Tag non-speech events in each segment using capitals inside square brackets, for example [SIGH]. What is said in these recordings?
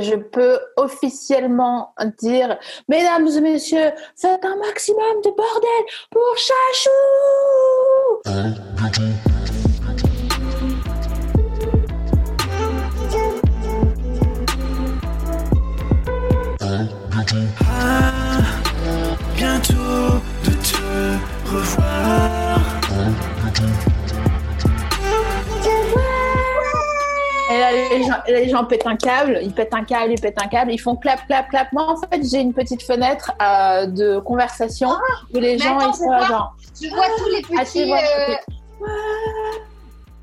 Je peux officiellement dire, mesdames et messieurs, faites un maximum de bordel pour Chachou. Bientôt de te revoir. Et là, les gens, les gens pètent un câble, ils pètent un câble, ils pètent un câble, ils font clap, clap, clap. Moi, en fait, j'ai une petite fenêtre euh, de conversation où les gens, attends, ils sont vois. genre. Je vois tous les Ah, tu petits. euh,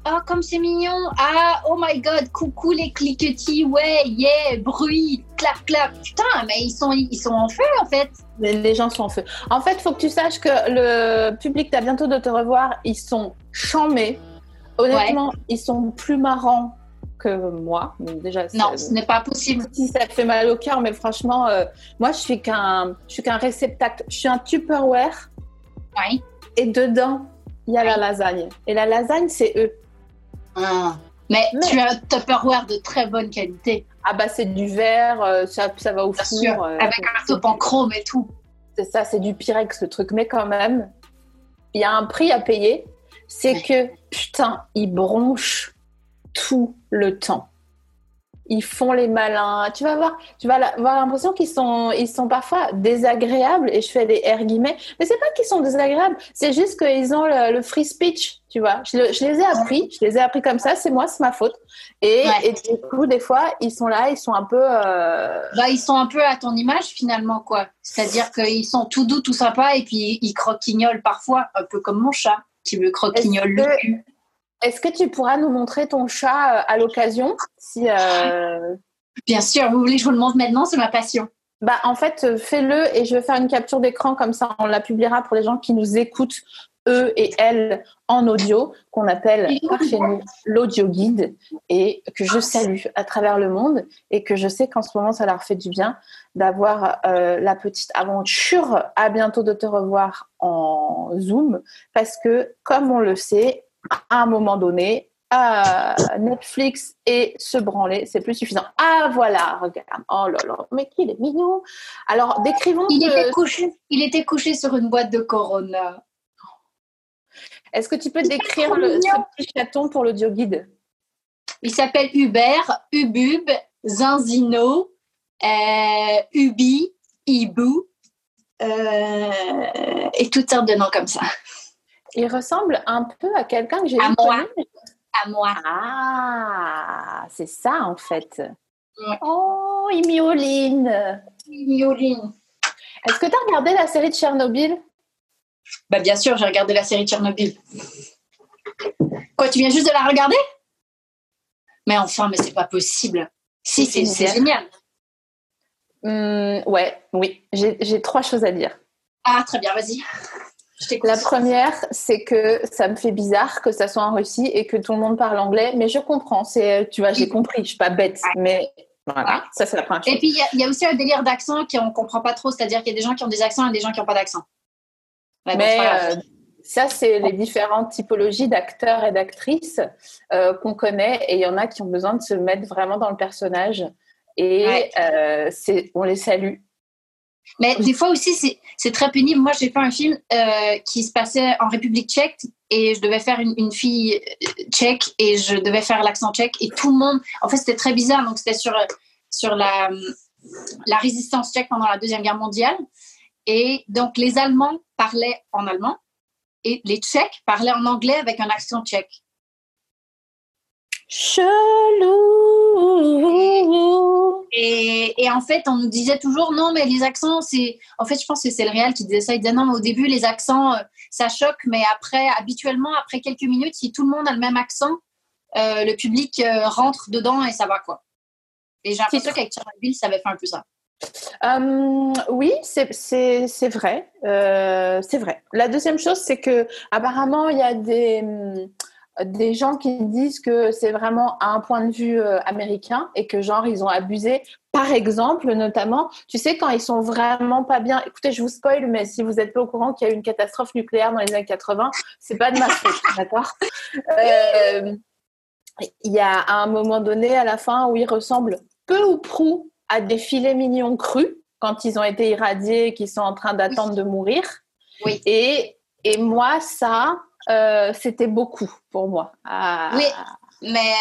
Oh, comme c'est mignon. Ah, oh my god, coucou les cliquetis. Ouais, yeah, bruit, clap, clap. Putain, mais ils sont, ils sont en feu en fait. Les, les gens sont en feu. En fait, faut que tu saches que le public t'as bientôt de te revoir, ils sont chamés. Honnêtement, ils sont plus marrants que moi. Déjà, Non, ce n'est pas possible. si ça fait mal au cœur, mais franchement, euh, moi, je suis qu'un, je suis qu'un réceptacle. Je suis un Tupperware Oui. et dedans, il y a la lasagne. Et la lasagne, c'est eux. Ah. Mais, Mais- tu as un Tupperware de très bonne qualité. Ah bah c'est du verre, euh, ça, ça va au Bien four. sûr. euh, Avec un top en chrome et tout. c'est ça, c'est du Pyrex ce truc. Mais quand même, il y a un prix à payer. C'est que putain, ils bronchent tout le temps. Ils font les malins. Tu vas voir, tu vas avoir l'impression qu'ils sont, ils sont parfois désagréables. Et je fais des R guillemets. Mais c'est pas qu'ils sont désagréables. C'est juste qu'ils ont le, le free speech. Tu vois. Je, le- je les ai appris. Je les ai appris comme ça. C'est moi, c'est ma faute. Et, Ouais. et du coup, des fois, ils sont là, ils sont un peu. euh, Bah, ils sont un peu à ton image finalement, quoi. C'est-à-dire qu'ils sont tout doux, tout sympas, et puis ils croquignolent parfois, un peu comme mon chat qui me croquignole le cul. Est-ce que tu pourras nous montrer ton chat euh, à l'occasion si, euh, Bien sûr, vous voulez que je vous le montre maintenant, c'est ma passion. bah, En fait, euh, fais-le et je vais faire une capture d'écran comme ça, on la publiera pour les gens qui nous écoutent, eux et elles, en audio, qu'on appelle par chez nous l'audio guide et que je salue à travers le monde et que je sais qu'en ce moment, ça leur fait du bien d'avoir euh, la petite aventure. À bientôt de te revoir en Zoom parce que, comme on le sait, à un moment donné, euh, Netflix et se branler, c'est plus suffisant. Ah voilà, regarde. Oh là là, mais qu'il est mignon. Alors, décrivons. Il était couché, il était couché sur une boîte de Corona. Est-ce que tu peux décrire le, ce petit chaton pour l'audio guide? Il s'appelle Hubert, Ubub, Zanzino, euh, Ubi, Ibu, euh, et toutes sortes de noms comme ça. Il ressemble un peu à quelqu'un que j'ai À vu moi. connu. À moi. Ah, c'est ça en fait. Oh, il. Est-ce que tu as regardé la série de Tchernobyl? Bah bien sûr, j'ai regardé la série Tchernobyl. Quoi, tu viens juste de la regarder? Mais enfin, mais c'est pas possible. Si, c'est Génial. Hum, Ouais, oui. J'ai trois choses à dire. Ah, très bien, vas-y. La première, c'est que ça me fait bizarre que ça soit en Russie et que tout le monde parle anglais, mais je comprends. C'est, tu vois, j'ai compris. Je suis pas bête, mais voilà. Ouais. Ça, c'est la première chose. Et puis, il y a- il y, a aussi un délire d'accent qu'on ne comprend pas trop. C'est-à-dire qu'il y a des gens qui ont des accents et des gens qui n'ont pas d'accent. Ouais, Mais euh, ça, c'est les différentes typologies d'acteurs et d'actrices euh, qu'on connaît. Et il y en a qui ont besoin de se mettre vraiment dans le personnage. Et Ouais. euh, c'est, on les salue. Mais des fois aussi, c'est- très pénible. Moi, j'ai fait un film euh, qui se passait en République tchèque et je devais faire une, une fille euh, tchèque et je devais faire l'accent tchèque et tout le monde. En fait, c'était très bizarre. Donc, c'était sur, sur la, la résistance tchèque pendant la Deuxième Guerre mondiale. Et donc, les Allemands parlaient en allemand et les Tchèques parlaient en anglais avec un accent tchèque. Chelou. Et, et en fait, on nous disait toujours non, mais les accents, c'est. En fait, je pense que c'est le réel qui disait ça. Il disait non, mais au début, les accents, euh, ça choque, mais après, habituellement, après quelques minutes, si tout le monde a le même accent, euh, le public euh, rentre dedans et ça va quoi. Et j'ai l'impression qu'avec Tchernobyl, ça avait fait un peu ça. Euh, oui, c'est- vrai. C'est vrai. La deuxième chose, c'est que apparemment, il y a des, hum, des gens qui disent que c'est vraiment à un point de vue euh, américain et que genre ils ont abusé. Par exemple, notamment, tu sais quand ils sont vraiment pas bien. Écoutez, je vous spoil, mais si vous êtes pas au courant qu'il y a eu une catastrophe nucléaire dans les années 80, c'est pas de ma faute, [LAUGHS] d'accord? Euh, Il y a à un moment donné, à la fin, où ils ressemblent peu ou prou à des filets mignons crus quand ils ont été irradiés et qu'ils sont en train d'attendre de mourir. Oui. Et, et moi, ça, euh, c'était beaucoup pour moi. Ah, Oui. Mais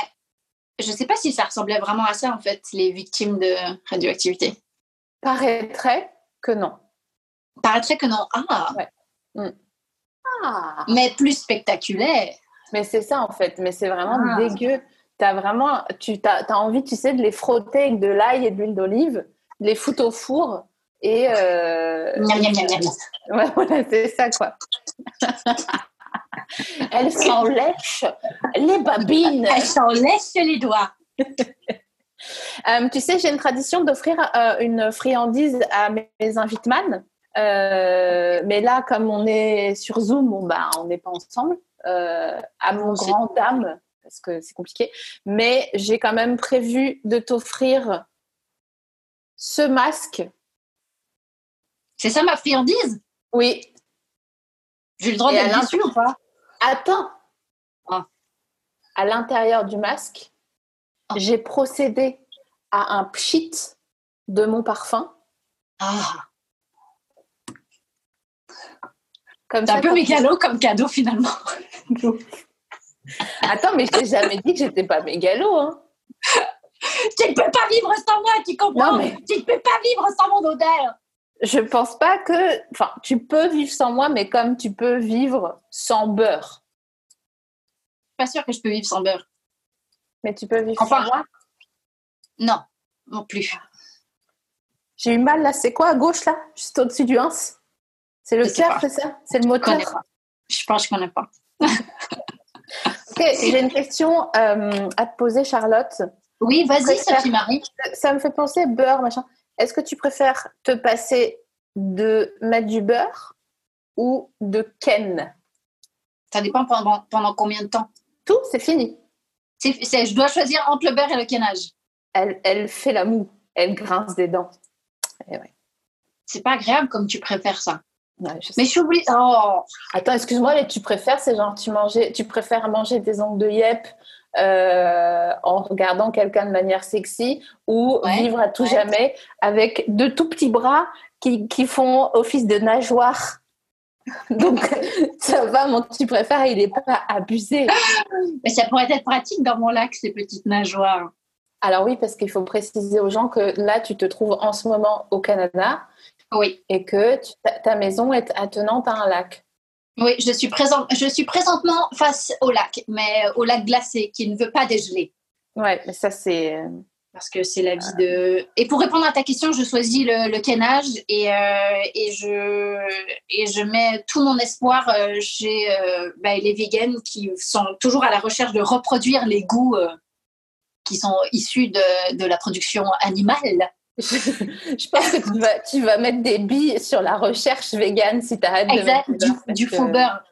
je sais pas si ça ressemblait vraiment à ça en fait, les victimes de radioactivité. Paraîtrait que non. Paraîtrait que non. Ah, Ah. mais plus spectaculaire. Mais c'est ça, en fait. Mais c'est vraiment Ah. dégueu. Vraiment, tu as, envie, tu sais, de les frotter avec de l'ail et de l'huile d'olive, de les foutre au four et... euh, Miam, miam, miam, miam. Ouais, [LAUGHS] voilà, c'est ça, quoi. [LAUGHS] [LAUGHS] Elles s'en lèchent les babines. Elle s'en laisse les doigts. [LAUGHS] Euh, tu sais, j'ai une tradition d'offrir euh, une friandise à mes, invitemans. Euh, mais là, comme on est sur Zoom, bon, bah, on n'est pas ensemble. À mon C'est- grand dame, parce que c'est compliqué. Mais j'ai quand même prévu de t'offrir ce masque. C'est ça ma friandise? Oui, J'ai le droit d'être déçue ou pas? Attends. Ah. À l'intérieur du masque, Ah. j'ai procédé à un pchit de mon parfum. Ah, Comme ça, un peu mégalo comme cadeau finalement. [LAUGHS] Attends, mais je t'ai jamais dit que j'étais pas mégalo. Hein. tu ne peux pas vivre sans moi, tu comprends? Non, mais- Tu ne peux pas vivre sans mon odeur. Je pense pas que. Enfin, tu peux vivre sans moi, mais comme tu peux vivre sans beurre. Pas sûr que je peux vivre sans beurre. Mais tu peux vivre Enfin. sans moi? Non, non plus. J'ai eu mal là. C'est quoi à gauche là? Juste au-dessus du 1 C'est le Je cœur, c'est ça? C'est le Je moteur? pas. Je pense que je connais pas. [LAUGHS] Ok, j'ai une question euh, à te poser, Charlotte. Oui, vas-y, Préfère- Sophie Marie. Ça me fait penser beurre, machin. Est-ce que tu préfères te passer de mettre du beurre ou de ken? Ça dépend pendant, pendant combien de temps. Tout, c'est fini. Je dois choisir entre le beurre et le canage. Elle, elle fait la moue. Elle grince des dents. Eh ouais. C'est pas agréable comme tu préfères ça. Ouais, je sais. Mais je suis obligée. Oh, Attends, excuse-moi, mais tu préfères, c'est genre tu mangeais, tu préfères manger des ongles de yep euh, en regardant quelqu'un de manière sexy ou Ouais, vivre à tout ouais. jamais avec deux tout petits bras qui, qui font office de nageoire. [LAUGHS] Donc ça va, mon tu préfères, il est pas abusé. mais ça pourrait être pratique dans mon lac, ces petites nageoires. Alors oui, parce qu'il faut préciser aux gens que là, tu te trouves en ce moment au Canada Oui, et que tu- ta, ta maison est attenante à un lac. Oui, je suis, présent, je suis présentement face au lac, mais au lac glacé qui ne veut pas dégeler. Ouais, mais ça c'est. Parce que c'est la vie de. Et pour répondre à ta question, je choisis le, le canage et, euh, et, je, et je mets tout mon espoir euh, chez euh, ben, les vegans qui sont toujours à la recherche de reproduire les goûts euh, qui sont issus de, de la production animale. [LAUGHS] Je pense que tu vas, tu vas mettre des billes sur la recherche végane si tu arrêtes de Exact, mettre du, du faux beurre.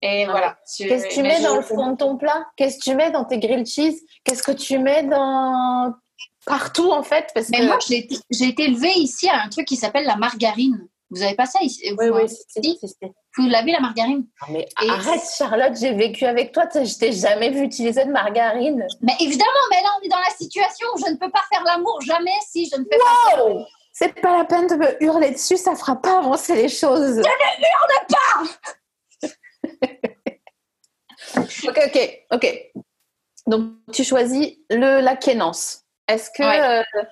Et voilà. Qu'est-ce que tu mets dans le fond de ton plat? Qu'est-ce que tu mets dans tes grilled cheese? Qu'est-ce que tu mets dans partout en fait? Parce Mais que... moi, j'ai été, j'ai été élevée ici à un truc qui s'appelle la margarine. Vous avez pas ça ici oui, vous, oui, si, si, si, si. Vous l'avez la margarine Non, mais Et- arrête Charlotte, j'ai vécu avec toi, je t'ai jamais vu utiliser de margarine. Mais évidemment, mais là, on est dans la situation où je ne peux pas faire l'amour jamais si je ne fais pas. Oh C'est pas la peine de me hurler dessus, ça fera pas avancer les choses. ok, ok, ok. Donc tu choisis le la quénance. Est-ce que Ouais. euh,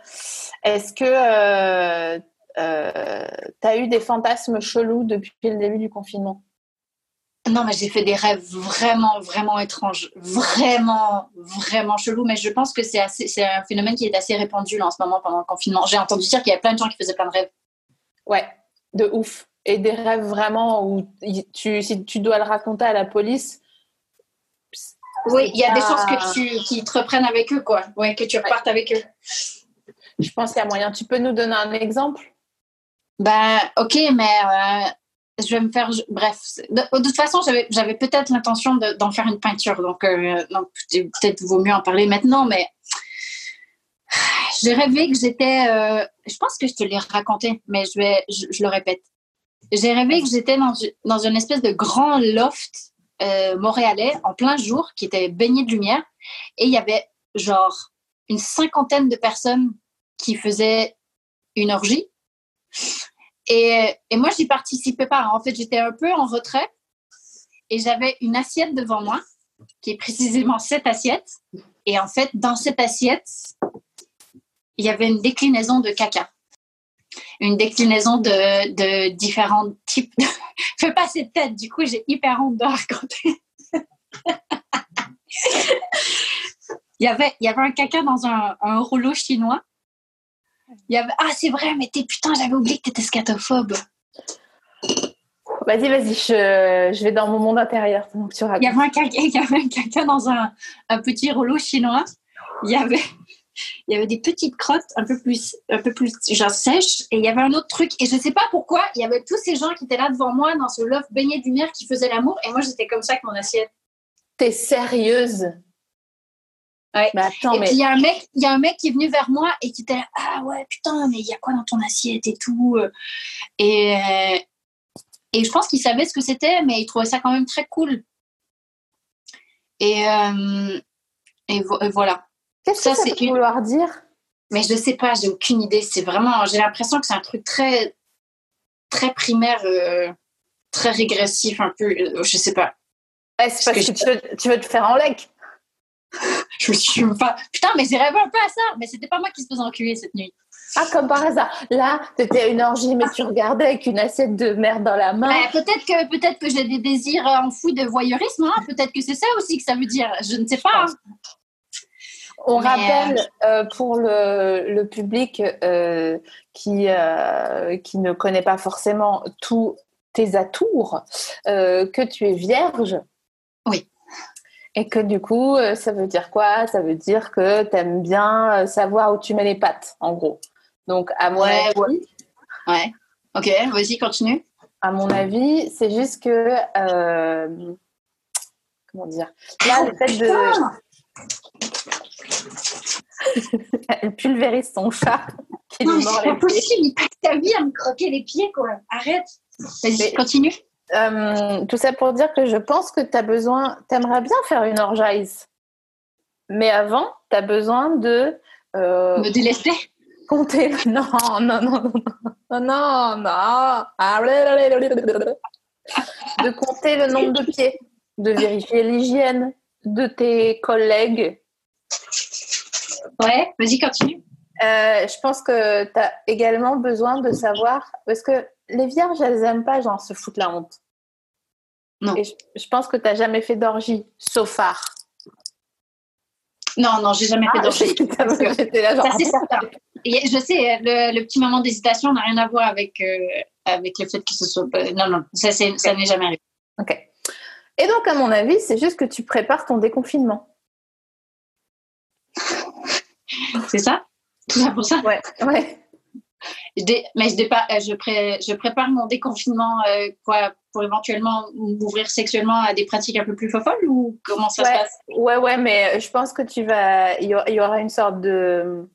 est-ce que euh, euh, t'as eu des fantasmes chelous depuis le début du confinement? Non, mais j'ai fait des rêves vraiment, vraiment étranges. Vraiment, vraiment chelous. Mais je pense que c'est assez- c'est un phénomène qui est assez répandu là, en ce moment pendant le confinement. J'ai entendu dire qu'il y a plein de gens qui faisaient plein de rêves. Ouais, de ouf. Et des rêves vraiment où tu, si tu dois le raconter à la police, Oui, il y a des chances que tu qu'ils te reprennent avec eux, quoi. Ouais, que tu repartes avec eux. Je pense qu'il y a moyen. Tu peux nous donner un exemple? Ben, ok, mais euh, je vais me faire. Bref, de, toute façon, j'avais peut-être l'intention de- d'en faire une peinture, donc, euh, donc peut- peut-être vaut mieux en parler maintenant, mais j'ai rêvé que j'étais. euh, je pense que je te l'ai raconté, mais je, vais, je, le répète. J'ai rêvé que j'étais dans, dans une espèce de grand loft euh, montréalais en plein jour qui était baigné de lumière et il y avait genre une cinquantaine de personnes qui faisaient une orgie. Et, et moi, j'y participais pas. En fait, j'étais un peu en retrait et j'avais une assiette devant moi, qui est précisément cette assiette. Et en fait, dans cette assiette, il y avait une déclinaison de caca. Une déclinaison de, différents types. De... [LAUGHS] Fais pas cette tête, du coup, j'ai hyper honte de raconter. [LAUGHS] il, y avait, il y avait un caca dans un rouleau chinois. Il y avait... Ah, c'est vrai, mais t'es putain, j'avais oublié que t'étais scatophobe. Vas-y, vas-y, je, je vais dans mon monde intérieur. Donc tu. Il y avait un caca, il y avait un caca dans un, un petit rouleau chinois. Il y avait, il y avait des petites crottes un peu plus, un peu plus genre sèches. Et il y avait un autre truc. Et je sais pas pourquoi, il y avait tous ces gens qui étaient là devant moi dans ce loft baigné de lumière qui faisaient l'amour. Et moi, j'étais comme ça avec mon assiette. T'es sérieuse? Ouais. Attends, et mais puis il y a un mec, il y a un mec qui est venu vers moi et qui était là, ah ouais putain mais il y a quoi dans ton assiette et tout. Et euh, et je pense qu'il savait ce que c'était, mais il trouvait ça quand même très cool. Et euh, et, vo- et voilà. qu'est-ce que ça peut une- vouloir dire? Mais je sais pas, j'ai aucune idée. C'est vraiment, j'ai l'impression que c'est un truc très très primaire, euh, très régressif un peu. euh, je sais pas. Ouais, C'est parce que que, tu, veux, tu veux te faire en lec. Je me suis pas. Putain, mais j'ai rêvé un peu à ça. Mais c'était pas moi qui se faisais enculer cette nuit. Ah, comme par hasard. Là, t'étais à une orgie, mais tu regardais avec une assiette de merde dans la main. Bah, peut-être que peut-être que j'ai des désirs euh, enfouis de voyeurisme. hein. Peut-être que c'est ça aussi que ça veut dire. Je ne sais pas. hein. On Mais, rappelle euh, pour le, le public euh, qui, euh, qui ne connaît pas forcément tous tes atours euh, que tu es vierge. Oui. Et que du coup, euh, ça veut dire quoi? Ça veut dire que tu aimes bien euh, savoir où tu mets les pattes, en gros. Donc, à mon Ouais, avis, Ouais. Ok, vas-y, continue. à mon avis, c'est juste que euh, comment dire? Là, le fait de [LAUGHS] elle pulvérise son chat qui Non, mais c'est pas possible. Il passe ta vie à me croquer les pieds, quoi. Arrête. Vas-y, continue. Euh, tout ça pour dire que je pense que tu as besoin, t'aimerais bien faire une orgeise. Mais avant, tu as besoin de euh, Me délester? compter. [LAUGHS] Non, non, non, non, non, non, non. De compter le nombre de pieds, de vérifier l'hygiène de tes collègues. Ouais, vas-y, continue. Euh, je pense que tu as également besoin de savoir, parce que les vierges, elles n'aiment pas genre se foutre la honte. Non. Et je, je pense que tu n'as jamais fait d'orgie, sauf phare. Non, non, j'ai jamais fait Ah, d'orgie. Ça, c'est certain. Et je sais, le, le petit moment d'hésitation n'a rien à voir avec, euh, avec le fait que ce soit. Non, non, ça, ça n'est jamais arrivé. Ok. Et donc, à mon avis, c'est juste que tu prépares ton déconfinement. C'est ça? Tout ça pour ça? Ouais. Ouais. Je dé- Mais je, dépa- euh, je, pré- je prépare mon déconfinement euh, quoi, pour éventuellement m'ouvrir sexuellement à des pratiques un peu plus folles ou comment ça se passe? Ouais, ouais, mais je pense que tu vas. Il y aura une sorte de.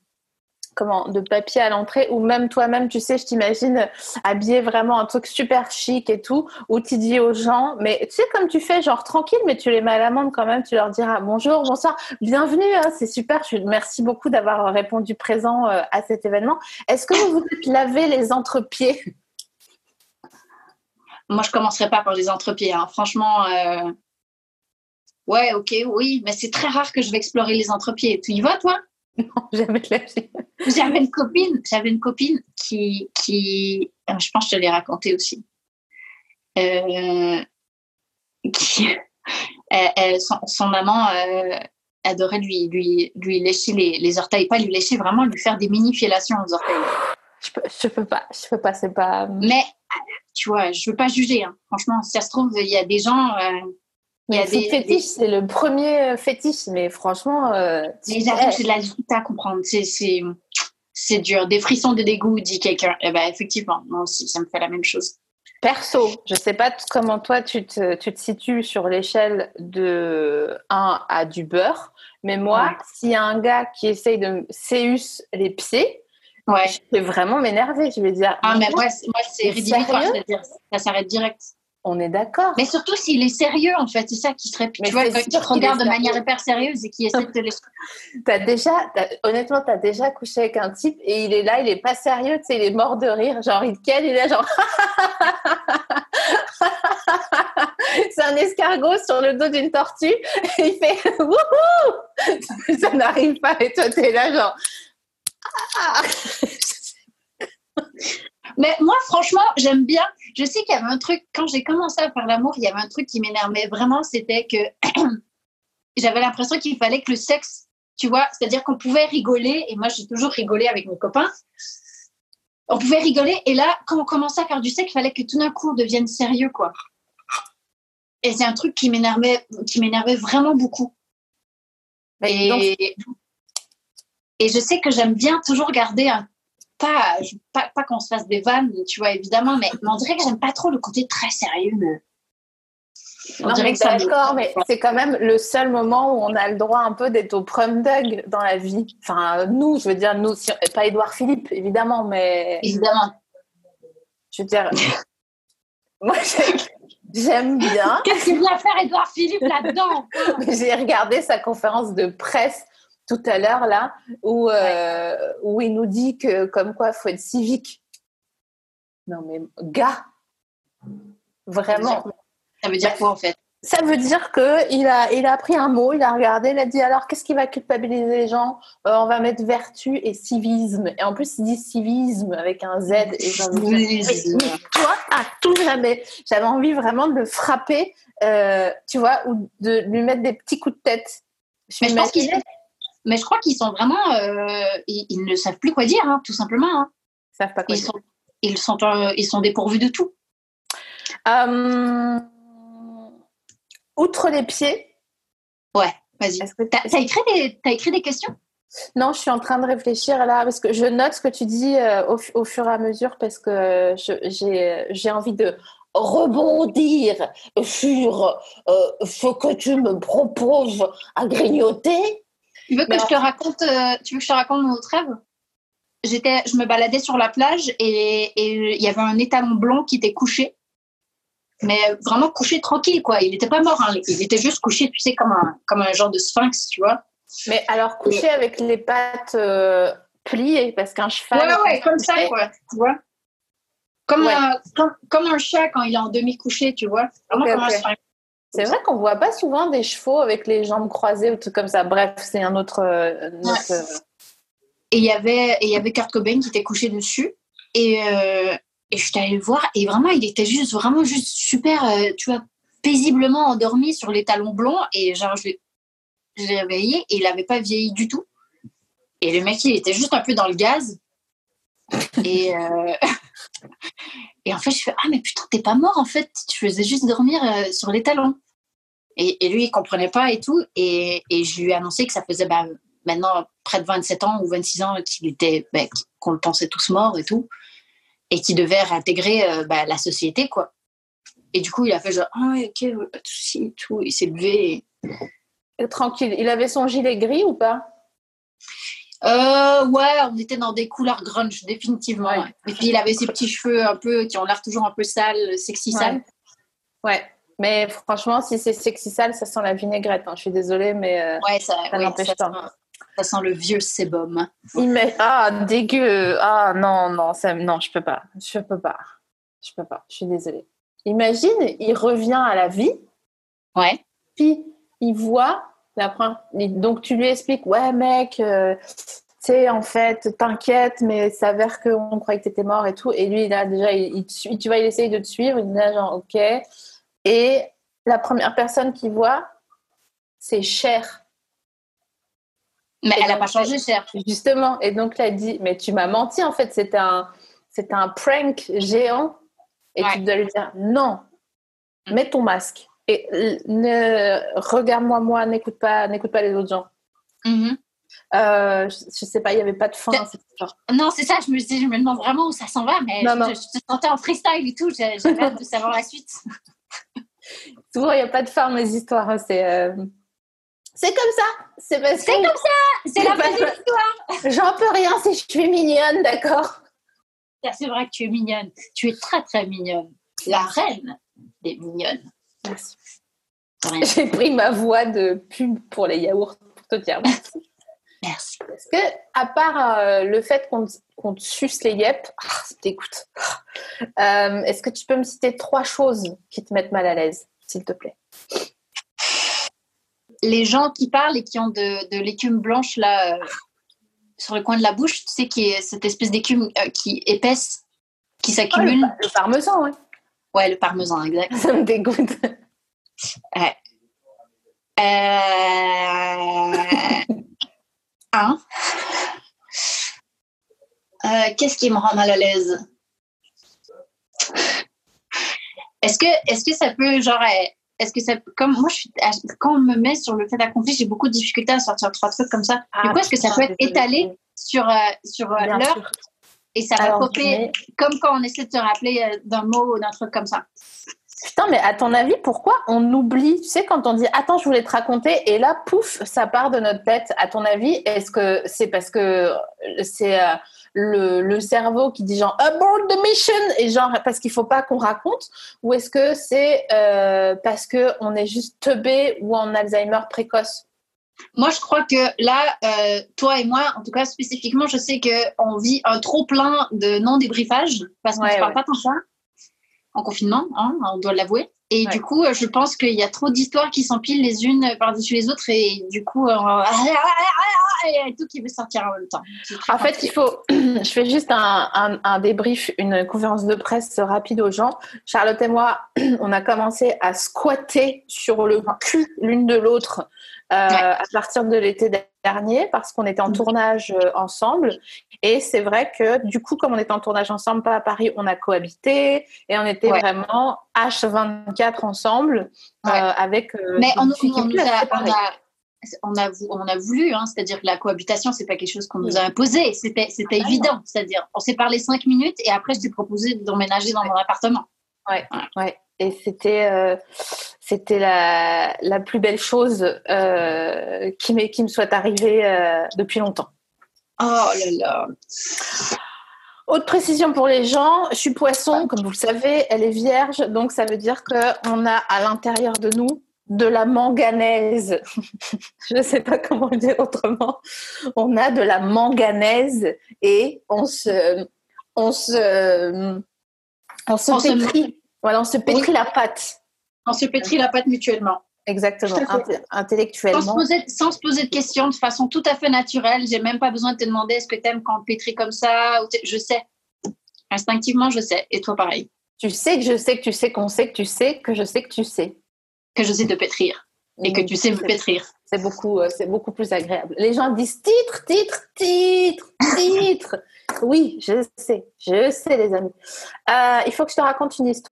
Comment De papier à l'entrée, ou même toi-même, tu sais, je t'imagine habillé vraiment un truc super chic et tout, où tu dis aux gens, mais tu sais, comme tu fais, genre tranquille, mais tu les mets à l'amende quand même, tu leur diras bonjour, bonsoir, bienvenue, hein, c'est super, merci beaucoup d'avoir répondu présent euh, à cet événement. Est-ce que vous vous êtes lavé les entrepieds? Moi, je commencerai pas par les entrepieds. hein. Franchement, euh, ouais, ok, oui, mais c'est très rare que je vais explorer les entrepieds. Tu y vas, toi? [LAUGHS] Jamais la vie. J'avais une copine, j'avais une copine qui, qui, euh, je pense que je te l'ai raconté aussi, Euh, qui, [LAUGHS] elle- son, son amant euh, adorait lui, lui, lui lécher les, les orteils, pas lui lécher, vraiment lui faire des mini filations aux orteils. Je peux, je peux pas, je peux pas, c'est pas. Mais tu vois, je veux pas juger. hein. Franchement, si ça se trouve, il y a des gens. euh, Le des, fétiche, c'est le premier euh, fétiche, mais franchement, euh, Mais j'avoue, c'est de la difficulté à comprendre. C'est, dur. Des frissons, des dégoûts, dit quelqu'un. Eh ben, effectivement, moi aussi, ça me fait la même chose. perso, je sais pas comment toi tu te, tu te situes sur l'échelle de 1 à du beurre, mais moi, Ouais. s'il y a un gars qui essaye de me séus les pieds, Ouais. je vais vraiment m'énerver. Je vais dire, Ah, mais moi, c'est, moi, c'est C'est-à-dire, ça s'arrête direct. On est d'accord. Mais surtout s'il est sérieux, en fait. C'est ça qui serait. Mais tu vois, quand tu regardes de manière hyper sérieuse et qui essaie de te laisser. [LAUGHS] T'as déjà, t'as- honnêtement, t'as déjà couché avec un type et il est là, il est pas sérieux, tu sais, il est mort de rire, genre il te ken, il est là, genre. [LAUGHS] C'est un escargot sur le dos d'une tortue [LAUGHS] et il fait wouhou Ça n'arrive pas et toi t'es là, genre. Mais moi, franchement, j'aime bien. Je sais qu'il y avait un truc, quand j'ai commencé à faire l'amour, il y avait un truc qui m'énervait vraiment, c'était que [CLEARS THROAT] j'avais l'impression qu'il fallait que le sexe, tu vois, c'est-à-dire qu'on pouvait rigoler, et moi j'ai toujours rigolé avec mes copains. On pouvait rigoler, et là, quand on commençait à faire du sexe, il fallait que tout d'un coup on devienne sérieux, quoi. Et c'est un truc qui m'énervait, qui m'énervait vraiment beaucoup. Et, et je sais que j'aime bien toujours garder un. Pas, je- pas, pas qu'on se fasse des vannes, tu vois, évidemment, mais, mais on dirait que j'aime pas trop le côté très sérieux. de- On non, dirait mais que ça d'accord, mais c'est quand même le seul moment où on a le droit un peu d'être au prom dog dans la vie. Enfin, nous, je veux dire, nous, pas Édouard Philippe, évidemment, mais Évidemment. je veux dire, [LAUGHS] moi, j'ai- j'aime bien. Qu'est-ce qu'il vient faire Edouard Philippe là-dedans? [LAUGHS] J'ai regardé sa conférence de presse tout à l'heure là, où, euh, où il nous dit que comme quoi faut être civique. Non mais gars, vraiment. Ça veut dire quoi en fait? Ça veut dire que il a, il a pris un mot, il a regardé, il a dit alors qu'est-ce qui va culpabiliser les gens? Euh, On va mettre vertu et civisme. Et en plus il dit civisme avec un Z. Et Civisme. mais toi, à tout jamais. J'avais envie vraiment de le frapper, euh, tu vois, ou de lui mettre des petits coups de tête. Mais je pense qu'ils m'imaginais- mais je crois qu'ils sont vraiment. euh, ils, ils ne savent plus quoi dire, hein, tout simplement. hein. Ils savent pas quoi Ils, dire. sont, ils, sont, euh, ils sont dépourvus de tout. Euh, outre les pieds, Ouais, vas-y. T'as t'as écrit, des- écrit des questions? Non, je suis en train de réfléchir là parce que je note ce que tu dis euh, au, fu- au fur et à mesure parce que j'ai j'ai envie de rebondir sur euh, ce que tu me proposes à grignoter. Tu veux que Mais je te raconte, euh, tu veux que je te raconte mon autre rêve J'étais, je me baladais sur la plage et et il y avait un étalon blond qui était couché, mais vraiment couché tranquille quoi. Il n'était pas mort, hein. il était juste couché, tu sais, comme un comme un genre de sphinx, tu vois. Mais alors coucher avec les pattes euh, pliées parce qu'un cheval. Ouais, ouais, comme ça quoi, tu vois. Comme, Ouais. un, comme, comme un chat quand il est en demi couché, tu vois. Vraiment comme un sphinx. C'est vrai qu'on voit pas souvent des chevaux avec les jambes croisées ou trucs comme ça. Bref, c'est un autre. euh, notre, euh, Et il y avait et il y avait Kurt Cobain qui était couché dessus et euh, et je suis allée le voir et vraiment il était juste vraiment juste super euh, tu vois paisiblement endormi sur les talons blonds et genre je l'ai je l'ai réveillé et il avait pas vieilli du tout et le mec il était juste un peu dans le gaz et euh, [LAUGHS] et en fait je fais ah mais putain t'es pas mort en fait. Tu faisais juste dormir euh, sur les talons. Et, lui il comprenait pas et tout. Et, je lui ai annoncé que ça faisait bah, maintenant près de 27 ans ou 26 ans qu'il était bah, qu'on le pensait tous morts et tout. Et qu'il devait réintégrer euh, bah, la société quoi. Et du coup il a fait genre ah ok pas de souci et tout. Il s'est levé. Tranquille. Il avait son gilet gris ou pas? Euh, ouais on était dans des couleurs grunge définitivement Ouais. ouais. et puis il avait ses petits cheveux un peu qui ont l'air toujours un peu sales sexy sales Ouais. Mais franchement, si c'est sexy sale, ça sent la vinaigrette. hein. Je suis désolée, mais euh, ouais ça, n'empêche pas. sent- ça sent le vieux sébum met ah dégueu. Ah non non ça non je peux pas. Je peux pas. Je peux pas. Je suis désolée. Imagine, il revient à la vie, ouais puis il voit Donc tu lui expliques, ouais mec, euh, tu sais en fait, t'inquiète, mais il s'avère qu'on croyait que t'étais mort et tout. Et lui là déjà, il, tu vois, il essaye de te suivre. Il dit là genre ok. Et la première personne qu'il voit, c'est Cher. mais Et elle a donc, pas changé cher Justement. Et donc là, il dit, mais tu m'as menti, en fait, c'était un, c'était un prank géant. Et Ouais. tu dois lui dire, non, mets ton masque. Et ne regarde-moi moi, n'écoute pas, n'écoute pas les autres gens. Mhm. Euh, je, je sais pas, il y avait pas de fin. C'est- histoire. Non, c'est ça, je me, dis- je me demande vraiment où ça s'en va, mais Non, je, non. te- je te sentais en freestyle et tout, j'ai- hâte de savoir la suite. [LAUGHS] Souvent, il n'y a pas de fin mes histoires. hein, C'est euh, c'est comme ça. C'est parce C'est comme ça, c'est la pas- fin de l'histoire. [LAUGHS] j'en peux rien si je suis mignonne, d'accord? C'est vrai que tu es mignonne, tu es très très mignonne. La reine des mignonnes. Merci. J'ai pris ma voix de pub pour les yaourts pour te dire merci. Merci. Parce que, à part euh, le fait qu'on te- suce les yep, ah, t'écoute. Euh, Est-ce que tu peux me citer trois choses qui te mettent mal à l'aise, s'il te plaît? Les gens qui parlent et qui ont de, de l'écume blanche là euh, sur le coin de la bouche, tu sais, qui est cette espèce d'écume qui épaisse, qui Oh, s'accumule. le, le parmesan, ouais. Ouais, le parmesan, exact. [LAUGHS] Ça me dégoûte. Ouais. Euh... Un. Euh, Qu'est-ce qui me rend mal à l'aise? Est-ce que, est-ce que ça peut, genre, euh, est-ce que ça comme moi, je suis, quand on me met sur le fait d'accomplir, j'ai beaucoup de difficultés à sortir trois trucs comme ça. du coup, est-ce que ça peut être étalé sur, euh, sur Ah, l'heure? Et ça va mais- comme quand on essaie de se rappeler euh, d'un mot ou d'un truc comme ça. Putain, mais à ton avis, pourquoi on oublie? Tu sais, quand on dit Attends, je voulais te raconter, et là, pouf, ça part de notre tête. À ton avis, est-ce que c'est parce que c'est euh, le, le cerveau qui dit genre Abort the mission et genre parce qu'il faut pas qu'on raconte? Ou est-ce que c'est euh, parce qu'on est juste teubé ou en Alzheimer précoce? Moi, je crois que là, euh, toi et moi, en tout cas spécifiquement, je sais qu'on vit un trop plein de non-débriefage parce qu'on ne Ouais, parle ouais. pas tant que ça en confinement, hein, on doit l'avouer. Et Ouais. du coup, euh, je pense qu'il y a trop d'histoires qui s'empilent les unes par-dessus les autres et du coup, euh, il y a tout qui veut sortir en même temps. En fait, il faut. [CLEARS THROAT] Je fais juste un, un, un débrief, une conférence de presse rapide aux gens. Charlotte et moi, [CLEARS THROAT] on a commencé à squatter sur le cul l'une de l'autre Ouais. à partir de l'été dernier parce qu'on était en Mhm. tournage euh, ensemble. Et c'est vrai que du coup, comme on était en tournage ensemble, pas à Paris, on a cohabité et on était Ouais. vraiment H24 ensemble euh, Ouais. avec. euh, Mais on, on difficultés nous a, à se on, séparer. a, on, a, vou- on a voulu, hein, c'est-à-dire que la cohabitation, c'est pas quelque chose qu'on nous a imposé, c'était Ah, évident. C'est-à-dire, on s'est parlé cinq minutes et après, je t'ai proposé d'emménager dans mon appartement. Ouais, et c'était euh, c'était la, la plus belle chose euh, qui, m'est- qui me soit arrivée euh, depuis longtemps. Oh là là. Autre précision pour les gens, je suis poisson, comme vous le savez, elle est vierge, donc ça veut dire qu'on a à l'intérieur de nous de la manganèse. [LAUGHS] je ne sais pas comment le dire autrement. On a de la manganèse et on se, on se, on se On se- pétrit. Voilà, on se pétrit la pâte. On se pétrit la pâte mutuellement. Exactement, Sans se, intellectuellement. poser, sans se poser de questions, de façon tout à fait naturelle. J'ai même pas besoin de te demander est-ce que tu aimes quand on pétrit comme ça. Je sais. Instinctivement, je sais. Et toi, pareil. Tu sais que je sais que tu sais qu'on sait que tu sais que je sais que tu sais. Que je sais te pétrir. Et que tu sais me pétrir. C'est beaucoup, euh, c'est beaucoup plus agréable. Les gens disent titre, titre, titre, titre. Oui, je sais, je sais, les amis. Euh, il faut que je te raconte une histoire.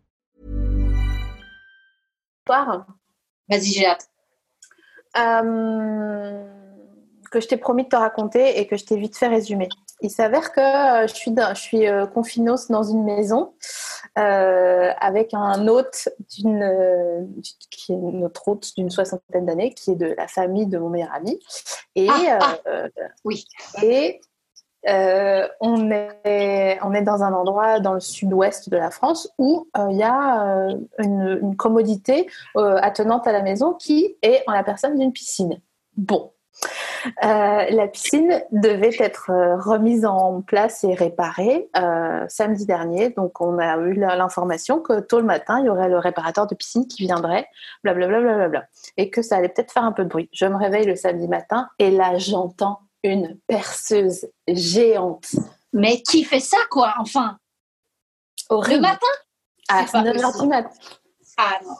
Vas-y, j'ai hâte. euh, que je t'ai promis de te raconter et que je t'ai vite fait résumer. Il s'avère que euh, je suis, dans- je suis euh, confinos dans une maison euh, avec un hôte d'une, qui est notre hôte d'une soixantaine d'années, qui est de la famille de mon meilleur ami. Et, Ah, ah. euh, Oui. et euh, on, est, dans un endroit dans le sud-ouest de la France où euh, il y a euh, une, commodité attenante à la maison qui est en la personne d'une piscine. Bon. La piscine devait être remise en place et réparée samedi dernier. Donc, on a eu l'information que tôt le matin, il y aurait le réparateur de piscine qui viendrait, blablabla, blablabla, et que ça allait peut-être faire un peu de bruit. Je me réveille le samedi matin et là, j'entends une perceuse géante. Mais qui fait ça, quoi, enfin? Le Horrible. matin? À c'est pas 9h du possible. mat. Ah non.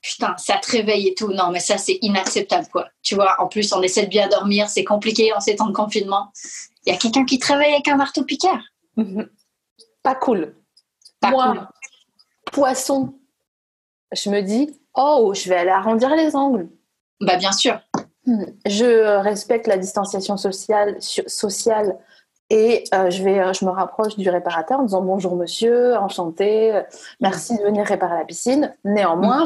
Putain, ça te réveille et tout. Non, mais ça, c'est inacceptable, quoi. Tu vois, en plus, on essaie de bien dormir. C'est compliqué en ces temps de confinement. Il y a quelqu'un qui te réveille avec un marteau-piqueur. Mhm. Pas cool. Pas Moi, cool. poisson, je me dis, oh, je vais aller arrondir les angles. Bah, bien sûr. Je respecte la distanciation sociale, so- sociale et euh, je, vais, euh, je me rapproche du réparateur en disant bonjour monsieur, enchanté, merci de venir réparer la piscine. Néanmoins,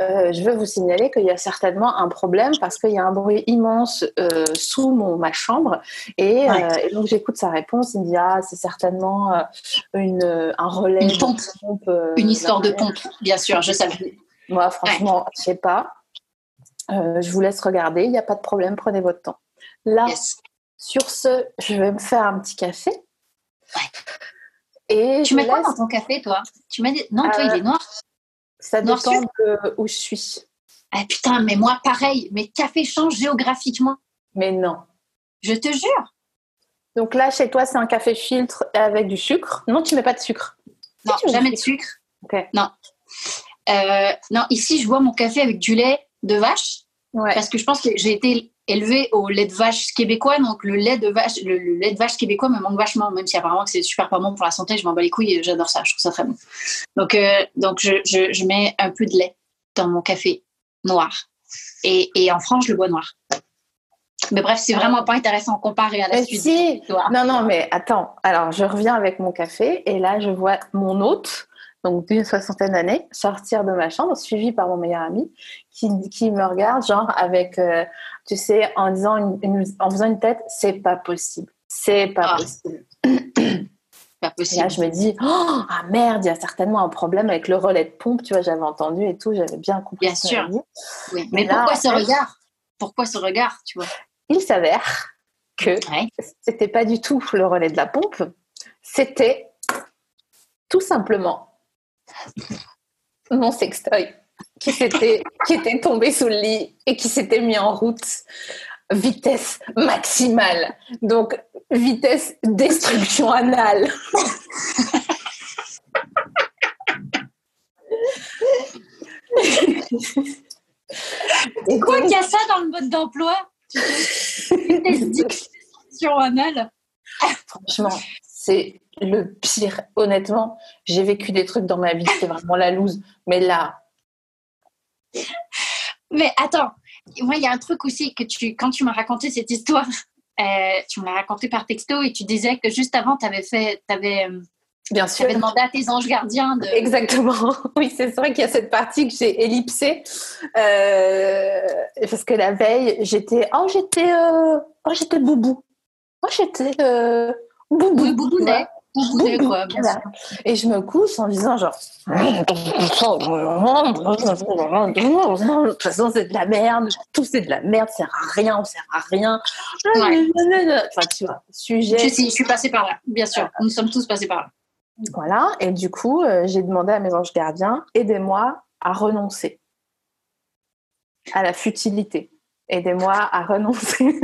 euh, je veux vous signaler qu'il y a certainement un problème parce qu'il y a un bruit immense euh, sous mon, ma chambre. Et, Ouais. et donc j'écoute sa réponse, il me dit ah c'est certainement une, un relais, Une de pompe. pompe, Une histoire de pompe, bien sûr, je savais. moi, franchement, je sais pas. Euh, je vous laisse regarder, il n'y a pas de problème, prenez votre temps. Là, Yes. sur ce, je vais me faire un petit café. Et Tu mets quoi dans ton café, toi? Tu m'as dit... Non, toi, Euh, il est noir. Ça noir dépend de où je suis. Ah, putain, mais moi, pareil. Mais café change géographiquement. Mais non. Je te jure. Donc là, chez toi, c'est un café filtre avec du sucre. Non, tu mets pas de sucre. Si, Non, tu mets jamais de sucre. Non. Euh, non, ici, je bois mon café avec du lait de vache. Ouais. parce que je pense que j'ai été élevée au lait de vache québécois, donc le lait de vache, le, le lait de vache québécois me manque vachement, même si apparemment que c'est super pas bon pour la santé, je m'en bats les couilles et j'adore ça, je trouve ça très bon. Donc, euh, donc je, je, je mets un peu de lait dans mon café noir. Et, et en France, je le bois noir. Mais bref, c'est vraiment pas intéressant comparé à la Mais suite. si. Non, non, mais attends. Alors, je reviens avec mon café et là, je vois mon hôte, donc d'une soixantaine d'années, sortir de ma chambre, suivi par mon meilleur ami, qui, qui me regarde, genre, avec, euh, tu sais, en, disant une- une- en faisant une tête, c'est pas possible. C'est pas Ah. possible. [CLEARS THROAT] Pas Et possible. là, je me dis, oh, ah merde, il y a certainement un problème avec le relais de pompe, tu vois, j'avais entendu et tout, j'avais bien compris. Bien ce sûr. Oui. Mais là, pourquoi ce fait- regard? Pourquoi ce regard, tu vois? Il s'avère que Ouais. c'était pas du tout le relais de la pompe, c'était tout simplement [LAUGHS] mon sextoy qui, s'était- qui était tombé sous le lit et qui s'était mis en route vitesse maximale. Donc, vitesse destruction anale. Et Quoi qu'il y a ça dans le mode d'emploi vitesse sur anal. Franchement, c'est le pire. Honnêtement, j'ai vécu des trucs dans ma vie, c'est vraiment la loose. Mais là, Mais attends, moi, il y a un truc aussi que tu, quand tu m'as raconté cette histoire, [LAUGHS] euh, tu me l'as raconté par texto et tu disais que juste avant, tu avais fait, t'avais, euh, bien sûr. t'avais demandé à tes anges gardiens de. Exactement. [LAUGHS] Oui, c'est vrai qu'il y a cette partie que j'ai ellipsée. Euh, parce que la veille, j'étais. Oh, j'étais. euh, Oh, j'étais boubou. Oh, j'étais. Boubou. Oui, boubounet. tu vois. Boubounet, Boubou, quoi, bien voilà. sûr. Et je me couche en disant genre de toute façon c'est de la merde, tout c'est de la merde, ça sert à rien, on sert à rien. Ouais. Enfin tu vois, sujet. Je, suis- je suis passée par là, bien sûr. Nous sommes tous passés par là. Voilà, et du coup euh, j'ai demandé à mes anges gardiens, aidez-moi à renoncer à la futilité. Aidez-moi à renoncer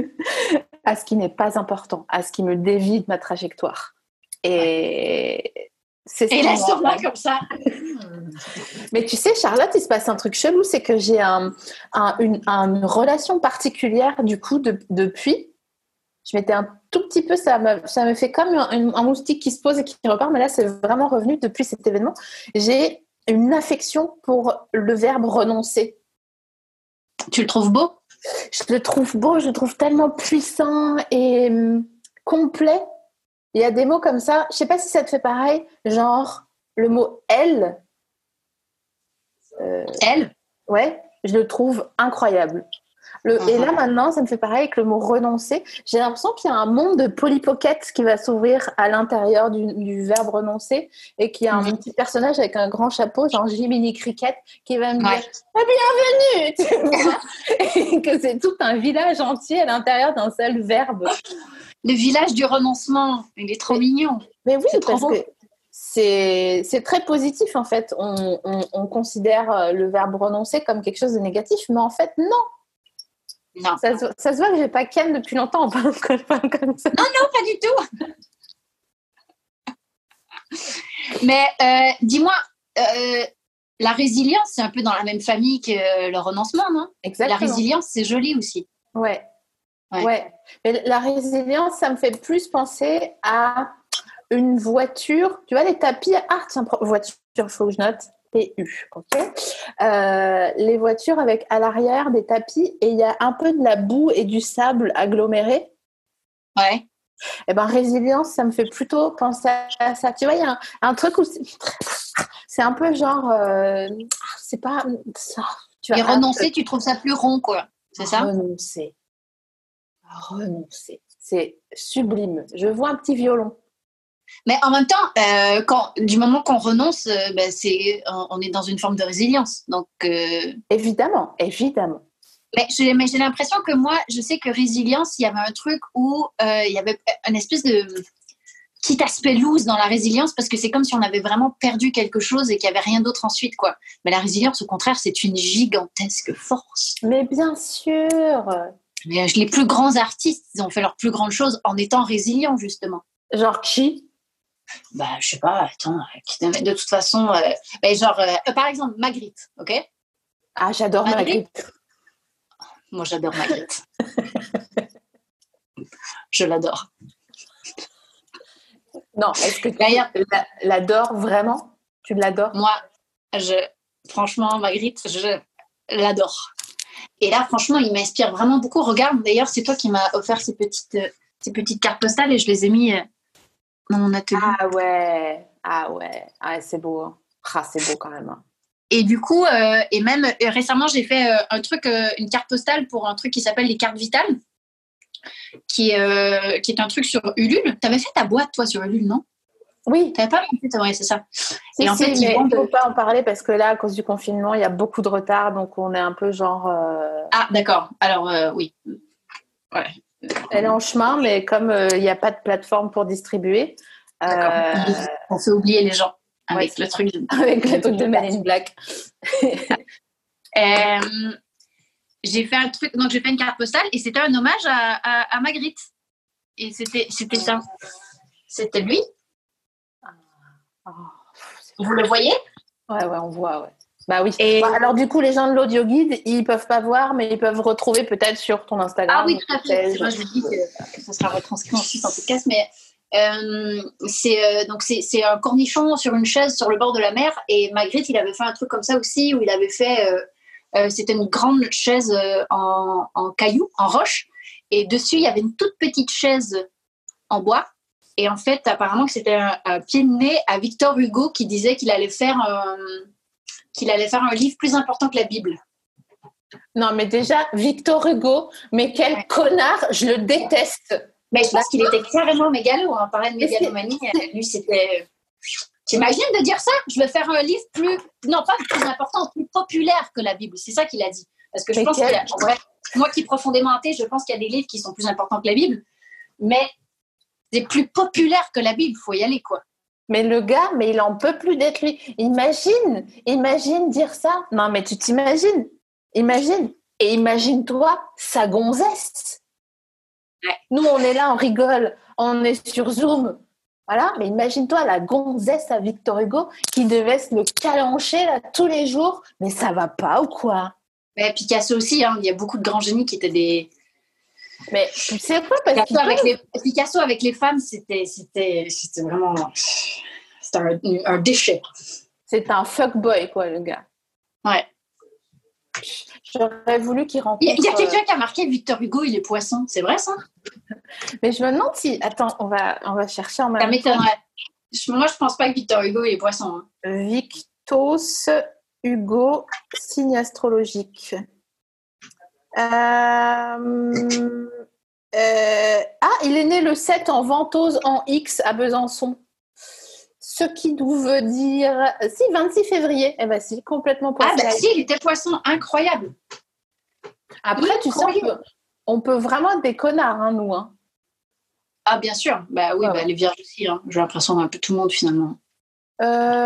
à ce qui n'est pas important, à ce qui me dévie de ma trajectoire. Et c'est ce Et qui là, me sur rend moi, mal. comme ça. [LAUGHS] Mais tu sais, Charlotte, il se passe un truc chelou, c'est que j'ai un, un- une, un- une relation particulière du coup de- depuis. Je m'étais un tout petit peu, ça me, ça me fait comme un, un moustique qui se pose et qui repart, mais là c'est vraiment revenu depuis cet événement. J'ai une affection pour le verbe renoncer. Tu le trouves beau? Je le trouve beau, je le trouve tellement puissant et hum, complet. Il y a des mots comme ça, je sais pas si ça te fait pareil, genre le mot elle. Euh, Elle? Ouais, je le trouve incroyable. Le, Et Mhm. là, maintenant, ça me fait pareil avec le mot renoncer. J'ai l'impression qu'il y a un monde de polypockets qui va s'ouvrir à l'intérieur du, du verbe renoncer et qu'il y a un Mhm. petit personnage avec un grand chapeau, genre Jiminy Cricket, qui va me Ouais. dire Ah, Bienvenue [LAUGHS] Et que c'est tout un village entier à l'intérieur d'un seul verbe. Le village du renoncement, il est trop mignon. Mais oui, C'est parce que très positif en fait. On, on- on considère euh, le verbe renoncer comme quelque chose de négatif, mais en fait, non. Non, Ça, se- ça se voit que j'ai pas Ken depuis longtemps je parle [LAUGHS] comme ça. non, pas du tout. Mais euh, dis-moi, euh, la résilience, c'est un peu dans la même famille que le renoncement, non? La Exactement. résilience, c'est joli aussi. Ouais. Ouais. ouais. Mais la résilience, ça me fait plus penser à une voiture. Tu vois, les tapis. Ah, tiens, voiture, faut que je note. PU, ok. Euh, les voitures avec à l'arrière des tapis et il y a un peu de la boue et du sable aggloméré. Ouais. Eh ben, résilience, ça me fait plutôt penser à ça. Tu vois, il y a un, un truc où c'est [LAUGHS] un peu genre, euh, c'est pas ça. Tu Et renoncer, tu trouves ça plus rond, quoi. C'est ça? Renoncer. Renoncer. C'est sublime. Je vois un petit violon. Mais en même temps, euh, quand, du moment qu'on renonce, euh, ben, c'est, on, est dans une forme de résilience. Donc, euh, Évidemment, évidemment. mais j'ai, mais j'ai l'impression que moi, je sais que résilience, il y avait un truc où il y avait un espèce de petit aspect loose dans la résilience parce que c'est comme si on avait vraiment perdu quelque chose et qu'il n'y avait rien d'autre ensuite, quoi. Mais la résilience, au contraire, c'est une gigantesque force. Mais bien sûr. Mais, les plus grands artistes, ils ont fait leurs plus grandes choses en étant résilients, justement. Genre qui? Bah, je sais pas, attends, euh, de toute façon, euh, ben, genre, euh, par exemple, Magritte, ok? Ah, j'adore Magritte? Magritte. Moi, j'adore Magritte. je l'adore. Non, est-ce que tu l'adores vraiment? Tu l'adores? Moi, je, franchement, Magritte, je l'adore. Et là, franchement, il m'inspire vraiment beaucoup. Regarde, d'ailleurs, c'est toi qui m'as offert ces petites, euh, ces petites cartes postales et je les ai mis euh, dans mon atelier. Ah ouais, ah ouais, ah, c'est beau. hein. Ah, c'est beau quand même. hein. Et du coup, euh, et même euh, récemment, j'ai fait euh, un truc, une carte postale pour un truc qui s'appelle les cartes vitales, qui, est, qui est un truc sur Ulule. T'avais fait ta boîte, toi, sur Ulule, non? Oui, T'avais pas fait ta- ouais, c'est ça. si, Et en si, fait, mais il ne faut pas en parler parce que là, à cause du confinement, il y a beaucoup de retard, donc on est un peu genre. Ah, d'accord. Alors, oui. Ouais. Elle est en chemin, mais comme euh, il n'y a pas de plateforme pour distribuer, euh, On fait oublier les gens avec Ouais, le truc. de- [LAUGHS] avec le truc de in Black. Euh, j'ai fait un truc, donc j'ai fait une carte postale et c'était un hommage à, à, à Magritte. Et c'était, c'était ça. C'était lui. Oh, Vous le voyez? Ouais, ouais, on voit, ouais. Bah oui. Et- Bah, alors du coup, les gens de l'audio guide, ils peuvent pas voir, mais ils peuvent retrouver peut-être sur ton Instagram. Ah oui, tout à fait. Moi, je vous dis que, que ça sera retranscrit ensuite en podcast, mais euh, c'est euh, donc c'est un cornichon sur une chaise sur le bord de la mer. Et Magritte, il avait fait un truc comme ça aussi, où il avait fait. euh, euh, C'était une grande chaise euh, en, en caillou, en roche, et dessus il y avait une toute petite chaise en bois. Et en fait, apparemment que c'était un, un pied de nez à Victor Hugo qui disait qu'il allait faire qu'il allait faire un livre plus important que la Bible. Non, mais déjà, Victor Hugo, mais quel Ouais. connard, je le déteste. Mais je pense qu'il était carrément mégalo. On parlait de mégalomanie. euh, Lui, c'était. T'imagines de dire ça? Je vais faire un livre plus. Non, pas plus important, plus populaire que la Bible. C'est ça qu'il a dit. Parce que je Mais pense quel- qu'il y a. en vrai, moi qui profondément athée, je pense qu'il y a des livres qui sont plus importants que la Bible. Mais c'est plus populaire que la Bible. Il faut y aller, quoi. Mais le gars, mais il en peut plus d'être lui. Imagine, imagine dire ça. Non, mais tu t'imagines. Imagine. Et imagine-toi sa gonzesse. Nous, on est là, on rigole, on est sur Zoom. Voilà, mais imagine-toi la gonzesse à Victor Hugo qui devait se le calancher là tous les jours. Mais ça va pas ou quoi? Mais Picasso aussi, hein, il y a beaucoup de grands génies qui étaient des. Mais tu sais quoi parce Picasso avec, les... Picasso avec les femmes, c'était, c'était, c'était vraiment. C'était un, un déchet. c'est un fuckboy, quoi, le gars. Ouais. J'aurais voulu qu'il rencontre. Il y a, a euh, quelqu'un qui a marqué Victor Hugo, il est poisson. C'est vrai ça? Mais je me demande si. Attends, on va, on va chercher en Ça même temps. m'étonnerait. Moi, je pense pas que Victor Hugo il est poisson. hein. Victos Hugo, signe astrologique. Euh, euh, ah, il est né le 7 en Ventose en X à Besançon. Ce qui veut dire. Si, 26 février. Eh ben, si, complètement Ah, poisson. bah si, il était poisson incroyable. Après, tu sais, on peut, on peut vraiment être des connards, hein, nous. Hein. Ah, bien sûr. Bah oui, Ah bah, ouais. les vierges aussi. hein. J'ai l'impression d'un peu tout le monde finalement. Euh,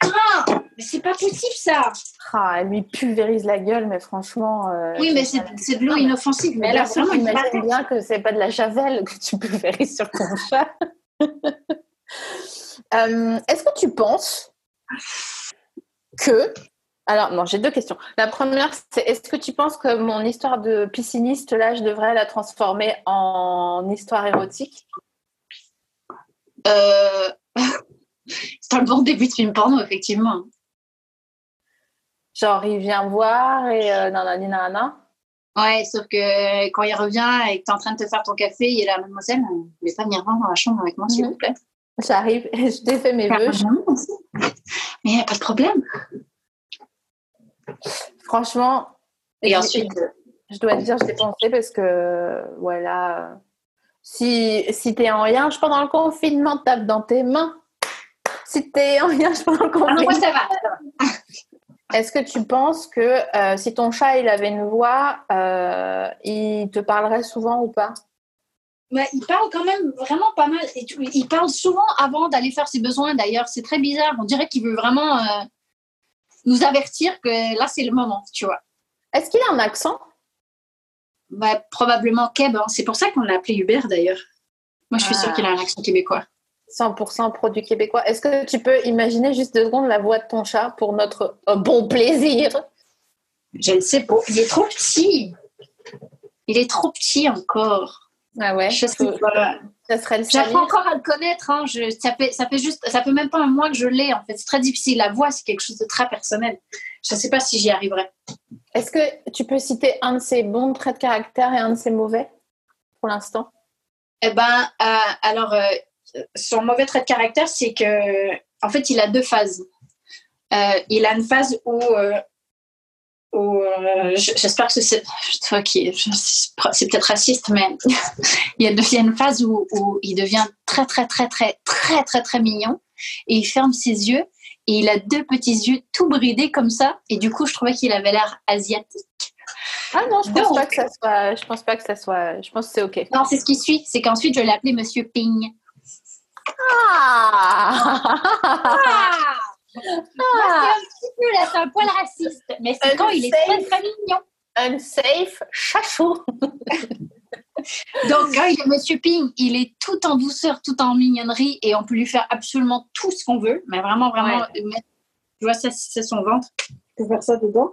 Ah, mais c'est pas possible ça. ah, elle lui pulvérise la gueule, mais franchement. euh, Oui, mais c'est de l'eau inoffensive. Mais Mais là, vraiment, imagine bien que c'est pas de la javel que tu pulvérises sur ton [LAUGHS] chat. [LAUGHS] Euh, Est-ce que tu penses que. Alors, non, j'ai deux questions. La première, c'est est-ce que tu penses que mon histoire de pisciniste, là, je devrais la transformer en histoire érotique? Euh... [LAUGHS] c'est un bon début de film porno, effectivement. Genre, il vient voir et euh, nanani nanana. Ouais, sauf que quand il revient et que tu es en train de te faire ton café, il est là, mademoiselle, vous voulez pas venir voir dans la chambre avec moi, s'il Mhm. vous plaît J'arrive et [LAUGHS] je défais mes vœux. Mais il n'y a pas de problème. Franchement, Et ensuite, je dois te dire, je l'ai pensé parce que, voilà, si, si t'es en rien, je pendant le confinement, tape dans tes mains. Si t'es en [LAUGHS] rien, je pendant le Ah non, moi, confinement. ça va. Est-ce que tu penses que euh, si ton chat il avait une voix, euh, il te parlerait souvent ou pas? Il parle quand même vraiment pas mal. Et tu- il parle souvent avant d'aller faire ses besoins, d'ailleurs. C'est très bizarre. On dirait qu'il veut vraiment euh, nous avertir que là, c'est le moment, tu vois. Est-ce qu'il a un accent? Ouais, probablement Keb. hein. C'est pour ça qu'on l'a appelé Hubert, d'ailleurs. Moi, je suis Ah. sûre qu'il a un accent québécois. 100% produit québécois. Est-ce que tu peux imaginer juste deux secondes la voix de ton chat pour notre euh, bon plaisir? Je ne sais pas. Il est trop petit. Il est trop petit encore. Ah ouais, Je sais pas. ça serait le. J'apprends encore à le connaître. Hein. Je, ça, fait, ça fait juste, ça fait même pas un mois que je l'ai. En fait, c'est très difficile. La voix, c'est quelque chose de très personnel. Je ne sais pas si j'y arriverai. Est-ce que tu peux citer un de ses bons traits de caractère et un de ses mauvais pour l'instant? Eh ben, euh, alors, euh, son mauvais trait de caractère, c'est que, en fait, il a deux phases. Euh, il a une phase où, euh, où euh, j'espère que c'est, toi qui, je- c'est peut-être raciste, mais [LAUGHS] il y a il y a une phase où, où il devient très, très, très, très, très, très, très mignon et il ferme ses yeux et il a deux petits yeux tout bridés comme ça et du coup, je trouvais qu'il avait l'air asiatique. Ah non, je pense Donc- pas que ça soit. Je pense pas que ça soit. Je pense que c'est ok. Non, c'est ce qui suit, c'est qu'ensuite, je l'ai appelé Monsieur Ping. Ah Ah c'est un petit peu là, c'est un poil raciste, mais c'est Un quand il est safe. très très mignon. Unsafe chachou. Donc quand il est Monsieur Ping, il est tout en douceur, tout en mignonnerie, et on peut lui faire absolument tout ce qu'on veut, mais vraiment vraiment. mettre- Tu vois ça, c'est son ventre. Tu peux faire ça dedans?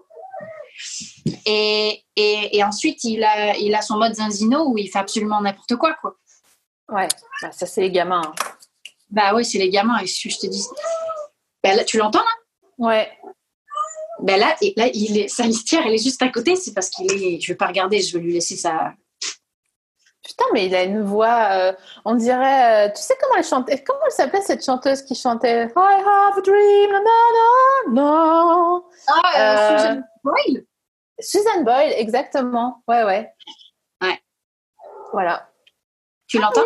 Et, et, et ensuite, il a, il a son mode Zanzino où il fait absolument n'importe quoi, quoi. Ouais, bah, ça c'est les gamins. hein. Bah ouais, c'est les gamins, et je te dis. Bah là, tu l'entends là? Ouais. Bah là, et là il est, sa litière, elle est juste à côté, c'est parce qu'il est. Je vais pas regarder, je vais lui laisser sa, Putain, mais il a une voix. euh, on dirait. euh, tu sais comment elle chantait Comment elle s'appelait cette chanteuse qui chantait I have a dream, na, na, na, na. Ah, Euh, Susan Boyle? Susan Boyle, exactement. Ouais, ouais. Ouais. Voilà. Tu l'entends?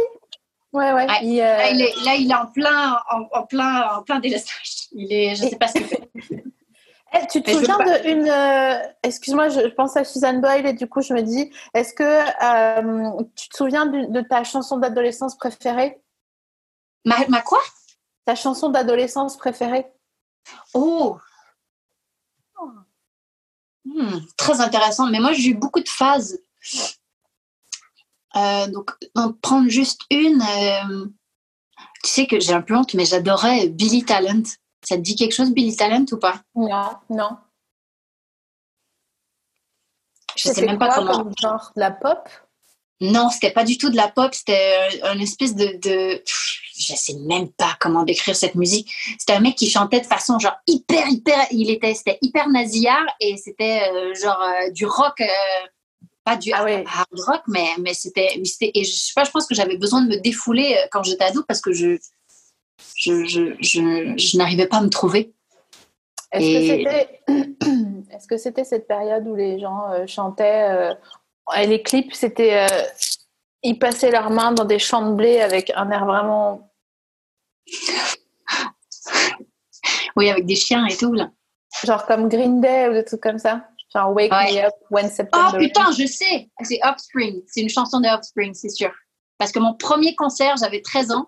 Ouais, ouais. Il, euh, là, il est, là, il est en plein, en, en plein, en plein délestage. Il est, je sais pas ce qu'il fait. [LAUGHS] tu te Mais souviens d'une. euh, Excuse-moi, je, je pense à Susan Boyle et du coup, je me dis est-ce que euh, tu te souviens de ta chanson d'adolescence préférée? Ma, ma quoi? Ta chanson d'adolescence préférée? Oh. Hmm, très intéressant. Mais moi, j'ai eu beaucoup de phases. Euh, donc, en prendre juste une. euh, tu sais que j'ai un peu honte, mais j'adorais Billy Talent. Ça te dit quelque chose, Billy Talent, ou pas? Non, non. Je sais même pas comment. comme genre de la pop? Non, c'était pas du tout de la pop, c'était euh, une espèce de, de... Je sais même pas comment décrire cette musique. C'était un mec qui chantait de façon genre hyper, hyper... Il était, c'était hyper nasillard et c'était euh, genre euh, du rock... euh, Pas du Ah ouais. hard rock, mais, mais c'était... Et je sais pas, je pense que j'avais besoin de me défouler euh, quand j'étais ado parce que je, je, je, je, je n'arrivais pas à me trouver. Est-ce Et- que c'était [CLEARS THROAT] est-ce que c'était cette période où les gens euh, chantaient euh, et les clips c'était euh, ils passaient leurs mains dans des champs de blé avec un air vraiment Oui, avec des chiens et tout, là. genre comme Green Day ou des trucs comme ça? Genre Wake Ouais. Me Up When Oh September putain, je sais C'est Offspring. C'est une chanson de Offspring, c'est sûr. Parce que mon premier concert, j'avais 13 ans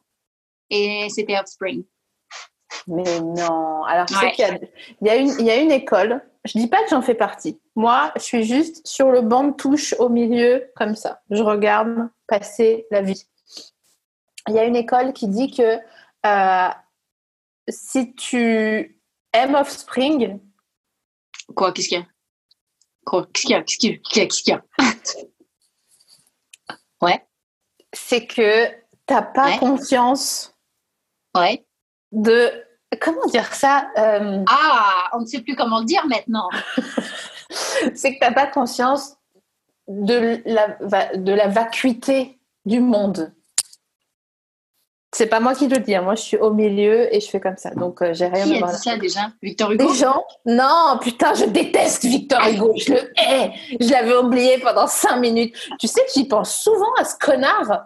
et c'était Offspring. Mais non. Alors, tu sais qu'il y a, il y, a une, il y a une école. Je dis pas que j'en fais partie. Moi, je suis juste sur le banc de touche au milieu, comme ça. Je regarde passer la vie. Il y a une école qui dit que euh, si tu aimes Offspring, Quoi Qu'est-ce qu'il y a? Qu'est-ce qu'il y a? Qu'est-ce qu'il y a? [LAUGHS] Ouais, c'est que t'as pas Ouais. conscience ouais. de. Comment dire ça Euh, Ah, on ne sait plus comment le dire maintenant. [LAUGHS] C'est que t'as pas conscience de la, de la vacuité du monde. C'est pas moi qui le dis, hein. moi je suis au milieu et je fais comme ça, donc euh, j'ai rien Qui à a dit ça déjà? Victor Hugo? Des gens? Non, putain, je déteste Victor Hugo, je le hais. Je l'avais oublié pendant cinq minutes. Tu sais que j'y pense souvent à ce connard.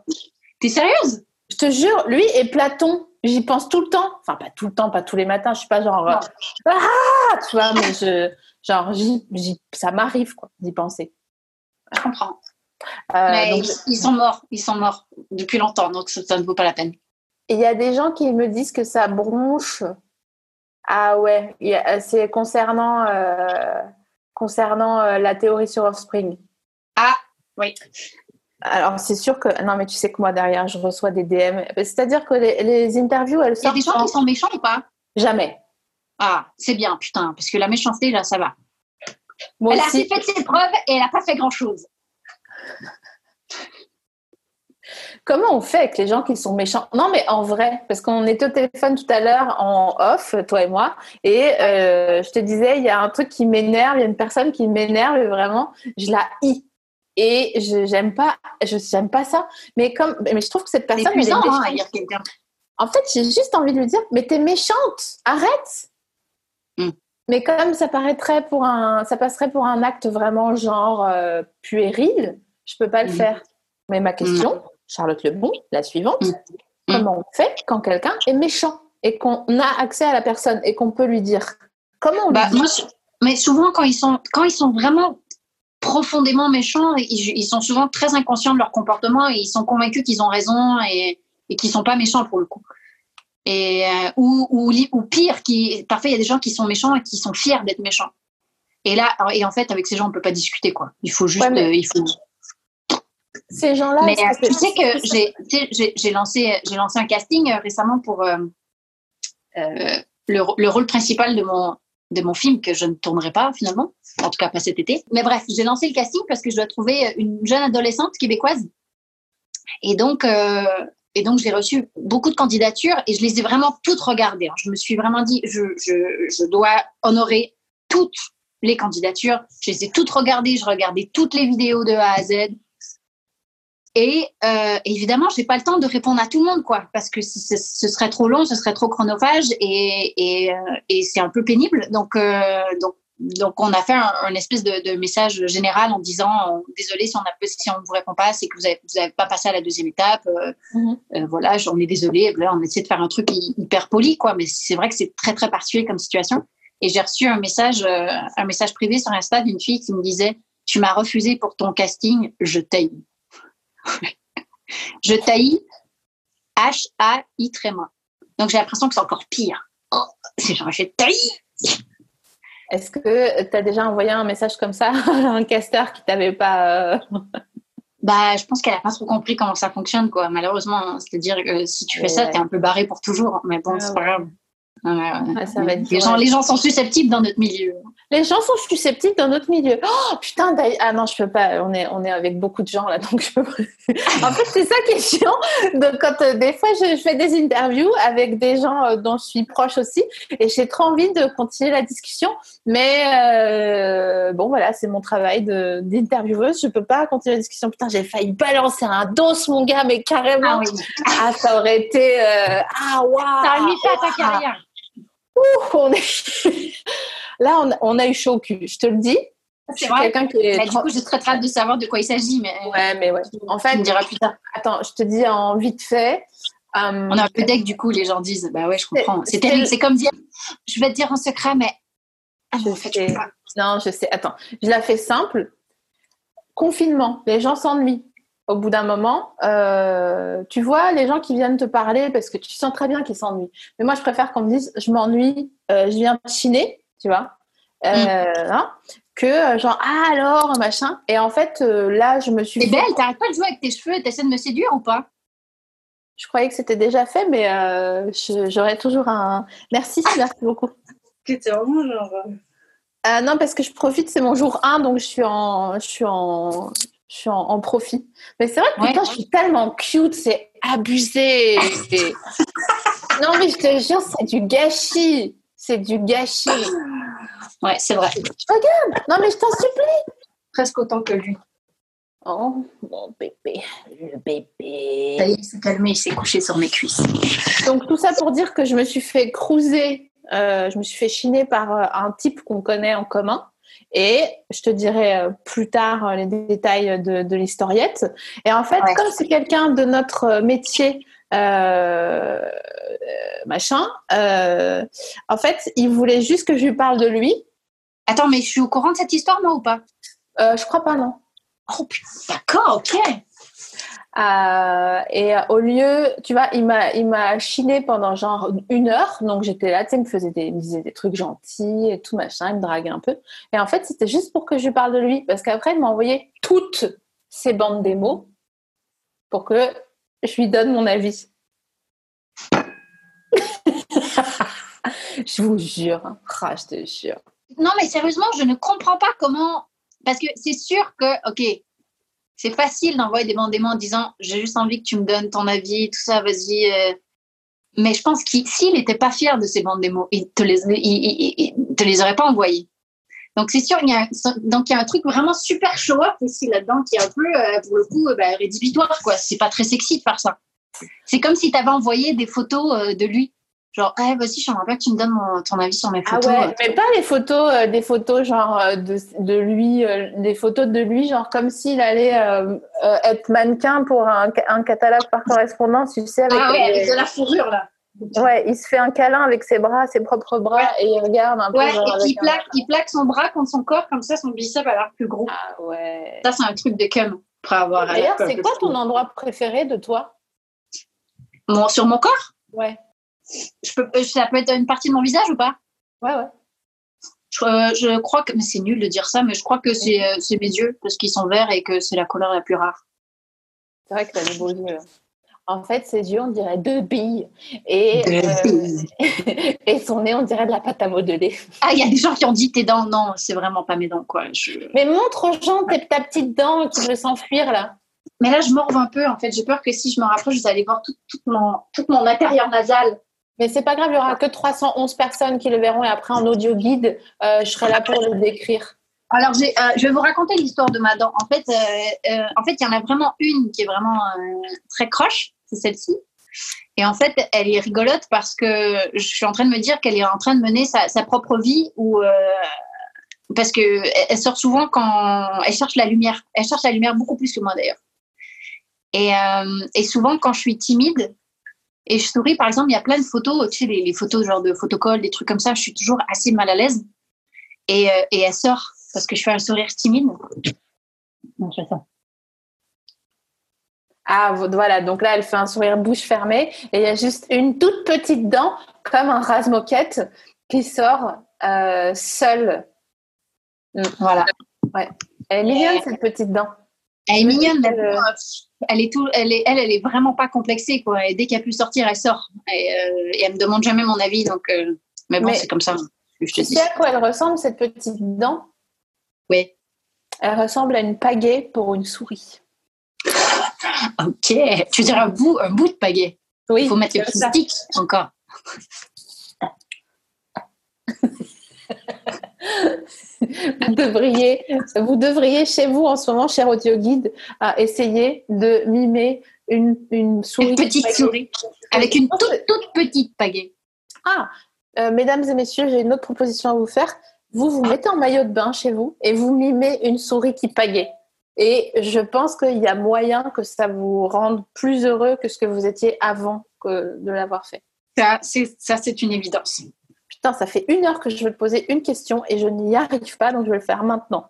T'es sérieuse? Je te jure, lui et Platon, j'y pense tout le temps. Enfin, pas tout le temps, pas tous les matins. Je suis pas genre euh, Non. ah, tu vois, mais je genre ça m'arrive quoi d'y penser. Je comprends. Euh, Mais donc, ils, ils sont morts. Ils sont morts depuis longtemps, donc ça, ça ne vaut pas la peine. Et il y a des gens qui me disent que ça bronche. Ah ouais, il a- c'est concernant, euh, concernant euh, la théorie sur Offspring. Ah, oui. Alors c'est sûr que... Non mais tu sais que moi derrière, je reçois des DM. C'est-à-dire que les, les interviews, elles Il y a sortent des gens en- qui sont méchants ou pas? Jamais. Ah, c'est bien, putain, parce que la méchanceté, là, ça va. Moi elle a aussi, fait ses preuves et elle n'a pas fait grand-chose. Comment on fait avec les gens qui sont méchants? Non mais en vrai, parce qu'on était au téléphone tout à l'heure en off, toi et moi, et euh, je te disais, il y a un truc qui m'énerve, il y a une personne qui m'énerve vraiment, je la hais. Et je j'aime pas, je j'aime pas ça. Mais comme, mais je trouve que cette personne, elle est hein, quelqu'un. En fait, j'ai juste envie de lui dire, mais t'es méchante, arrête. Hmm. Mais comme ça paraîtrait pour un, ça passerait pour un acte vraiment genre euh, puéril, je peux pas le Hmm. faire. Mais ma question, Charlotte Lebon, la suivante, Hmm. comment on fait quand quelqu'un est méchant et qu'on a accès à la personne et qu'on peut lui dire? Comment on Bah, lui dit? moi, mais souvent, quand ils sont, quand ils sont vraiment profondément méchants, ils, ils sont souvent très inconscients de leur comportement et ils sont convaincus qu'ils ont raison et, et qu'ils sont pas méchants pour le coup. Et, euh, ou, ou, li- ou pire, qui, parfois il y a des gens qui sont méchants et qui sont fiers d'être méchants. Et là, et en fait, avec ces gens, on peut pas discuter quoi. Il faut juste, Ouais, mais- euh, il faut. Ces gens-là, Mais euh, tu sais que j'ai- lancé, j'ai lancé un casting euh, récemment pour euh, le, le rôle principal de mon, de mon film que je ne tournerai pas finalement, en tout cas pas cet été. Mais bref, j'ai lancé le casting parce que je dois trouver une jeune adolescente québécoise. Et donc, euh, et donc j'ai reçu beaucoup de candidatures et je les ai vraiment toutes regardées. Je me suis vraiment dit, je, je, je dois honorer toutes les candidatures. Je les ai toutes regardées, je regardais toutes les vidéos de A à Z. Et euh, évidemment, j'ai pas le temps de répondre à tout le monde, quoi, parce que si ce, serait trop long, ce serait trop chronophage et, et, euh, et c'est un peu pénible. Donc, euh, donc, donc, on a fait un, un espèce de, de message général en disant euh, désolé si on a si ne vous répond pas, c'est que vous avez, vous avez pas passé à la deuxième étape. Mhm. voilà, on est désolé. Là, on essaie de faire un truc hy- hyper poli, quoi, mais c'est vrai que c'est très très particulier comme situation. Et j'ai reçu un message, un message privé sur Insta d'une fille qui me disait tu m'as refusé pour ton casting, je t'aille. [LAUGHS] je taillis H-A-I tréma. Donc j'ai l'impression que c'est encore pire. Oh, c'est genre, je taillis. Est-ce que tu as déjà envoyé un message comme ça à un casteur qui t'avait pas. euh, Bah, je pense qu'elle a pas trop compris comment ça fonctionne, quoi, malheureusement. C'est-à-dire que si tu fais Ouais. ça, t'es un peu barré pour toujours. Mais bon, Ah c'est pas grave. Ouais. Ah, ça va être les, gens, ouais. les gens sont susceptibles dans notre milieu. Les gens sont susceptibles dans notre milieu. Oh putain, d'ailleurs- ah non, je peux pas. On est, on est avec beaucoup de gens là, [LAUGHS] donc je peux pas. en fait, c'est ça qui est chiant. Donc, quand euh, des fois je, je fais des interviews avec des gens euh, dont je suis proche aussi, et j'ai trop envie de continuer la discussion, mais euh, bon voilà, c'est mon travail d'intervieweuse. Je peux pas continuer la discussion. Putain, j'ai failli balancer un dos, mon gars, mais carrément. Ah oui. Ah, ça aurait été. Ah waouh. Ça a mis fin à ta carrière. Ouh, on est... [LAUGHS] là, on, on a eu chaud au cul, je te le dis. Je C'est vrai. Bah, du coup, j'ai très très hâte de savoir de quoi il s'agit, mais Ouais, mais ouais. En fait, diras plus tard. attends, je te dis en vite fait. euh, On a un peu deck, du coup, les gens disent Bah ouais, je comprends. C'est- C'est terrible. C'est comme dire Je vais te dire un secret, mais. Ah, Je en fait, je sais. peux pas. Non, je sais. Attends, je la fais simple. Confinement, les gens s'ennuient. Au bout d'un moment, euh, tu vois les gens qui viennent te parler parce que tu sens très bien qu'ils s'ennuient. Mais moi, je préfère qu'on me dise je m'ennuie, euh, je viens chiner, tu vois, euh, Mm. hein, que genre ah alors machin. Et en fait, euh, là, je me suis. T'es belle, t'arrêtes pas de jouer avec tes cheveux, t'essaies de me séduire ou pas? Je croyais que c'était déjà fait, mais euh, j'aurais toujours un. Merci, merci beaucoup. C'est vraiment genre. Euh, non, parce que je profite, c'est mon jour 1, donc je suis en, je suis en, je suis en, en profit. Mais c'est vrai que Ouais. putain, je suis tellement cute, c'est abusé. [LAUGHS] Non, mais je te jure, c'est du gâchis. C'est du gâchis. Ouais, c'est vrai. Non, mais je t'en supplie. Presque autant que lui. Oh, mon bébé, le Ça bébé. y est, il s'est calmé, il s'est couché sur mes cuisses. Donc, tout ça pour dire que je me suis fait cruiser, euh, je me suis fait chiner par euh, un type qu'on connaît en commun. Et je te dirai euh, plus tard euh, les détails de, de l'historiette. Et en fait, Ouais. comme c'est quelqu'un de notre euh, métier, euh, machin, euh, en fait, il voulait juste que je lui parle de lui. Attends, mais je suis au courant de cette histoire, moi, ou pas? Euh, je crois pas, non. Oh putain, d'accord, ok. Euh, et au lieu, tu vois, il m'a, il m'a chiné pendant genre une heure. Donc j'étais là, tu sais, il me faisait des, me disait des trucs gentils et tout machin, il me draguait un peu. Et en fait, c'était juste pour que je lui parle de lui, parce qu'après, il m'a envoyé toutes ces bandes démos pour que je lui donne mon avis. [LAUGHS] je vous jure, hein. Ah, je te jure. Non, mais sérieusement, je ne comprends pas comment. Parce que c'est sûr que, ok, c'est facile d'envoyer des mandements en disant j'ai juste envie que tu me donnes ton avis, tout ça, vas-y. euh. Mais je pense qu'il s'il n'était pas fier de ces démos, il te il, il- te les aurait pas envoyés. Donc c'est sûr, il y a, donc il y a un truc vraiment super show-off aussi là-dedans qui est un peu, euh, pour le coup, euh, bah, rédhibitoire. quoi. C'est pas très sexy de faire ça. C'est comme si tu avais envoyé des photos de lui. Genre, eh, vas-y, j'aimerais bien que tu me donnes mon- ton avis sur mes Ah photos. ouais, mais pas les photos, euh, des photos genre euh, de, de lui, euh, des photos de lui, genre comme s'il allait euh, euh, être mannequin pour un, un catalogue par correspondance, tu sais, avec, Ah ouais, les- avec de la fourrure là. ouais, il se fait un câlin avec ses bras, ses propres bras, et il regarde un peu. Ouais, genre et il un- plaque, il plaque son bras contre son corps, comme ça son bicep a l'air plus gros. Ah ouais. Ça, c'est un truc de cum. D'ailleurs, c'est quoi ton endroit préféré de toi? Mon- Sur mon corps? Ouais, je peux, euh, Ça peut être une partie de mon visage ou pas? Ouais, ouais. je, euh, je crois que. Mais c'est nul de dire ça, mais je crois que c'est euh, c'est mes yeux, parce qu'ils sont verts et que c'est la couleur la plus rare. C'est vrai que t'as des beaux yeux. là. En fait, ses yeux, on dirait deux billes. Et, Deux euh, [LAUGHS] et son nez, on dirait de la pâte à modeler. Ah, il y a des gens qui ont dit tes dents. Non, c'est vraiment pas mes dents, quoi. Je... Mais montre aux gens tes- ta petite dent qui veut s'enfuir, là. Mais là, je morve un peu, en fait. J'ai peur que si je me rapproche, vous allez voir tout, tout mon, tout mon intérieur nasal. Mais c'est pas grave, il y aura que 311 personnes qui le verront et après en audio guide, euh, je serai là pour le décrire. Alors, euh, je vais vous raconter l'histoire de ma dent. En fait, euh, en fait, il y en a vraiment une qui est vraiment très croche, c'est celle-ci. Et en fait, elle est rigolote parce que je suis en train de me dire qu'elle est en train de mener sa, propre vie parce que elle, sort souvent quand elle cherche la lumière. Elle cherche la lumière beaucoup plus que moi d'ailleurs. Et, et souvent, quand je suis timide et je souris, par exemple, il y a plein de photos, tu sais, les, les photos genre de photocall, des trucs comme ça, je suis toujours assez mal à l'aise. Et, euh, et elle sort parce que je fais un sourire timide. Non, je fais ça. Ah, vo- voilà, donc là, elle fait un sourire bouche fermée et il y a juste une toute petite dent, comme un rase-moquette, qui sort euh, seule. Voilà. Elle est mignonne, cette petite dent. Elle est mignonne, Euh, elle est tout, elle est, elle, elle est vraiment pas complexée quoi. Et dès qu'elle peut sortir, elle sort. Et, euh, et elle me demande jamais mon avis, donc. euh, mais bon, c'est comme ça. Je te Tu dis. sais à quoi elle ressemble, cette petite dent? Oui. Elle ressemble à une pagaie pour une souris. Ok. Tu dirais un bout, un bout de pagaie. Oui, Il faut mettre le petit encore. [LAUGHS] [LAUGHS] vous devriez, vous devriez chez vous en ce moment, cher audio guide, à essayer de mimer une, une souris. Une petite pagaie. souris avec une toute toute petite pagaie. Ah, euh, mesdames et messieurs, j'ai une autre proposition à vous faire. Vous vous mettez en maillot de bain chez vous et vous mimez une souris qui pagaie. Et je pense qu'il y a moyen que ça vous rende plus heureux que ce que vous étiez avant que de l'avoir fait. Ça, c'est ça, c'est une évidence. Putain, ça fait une heure que je veux te poser une question et je n'y arrive pas, donc je vais le faire maintenant.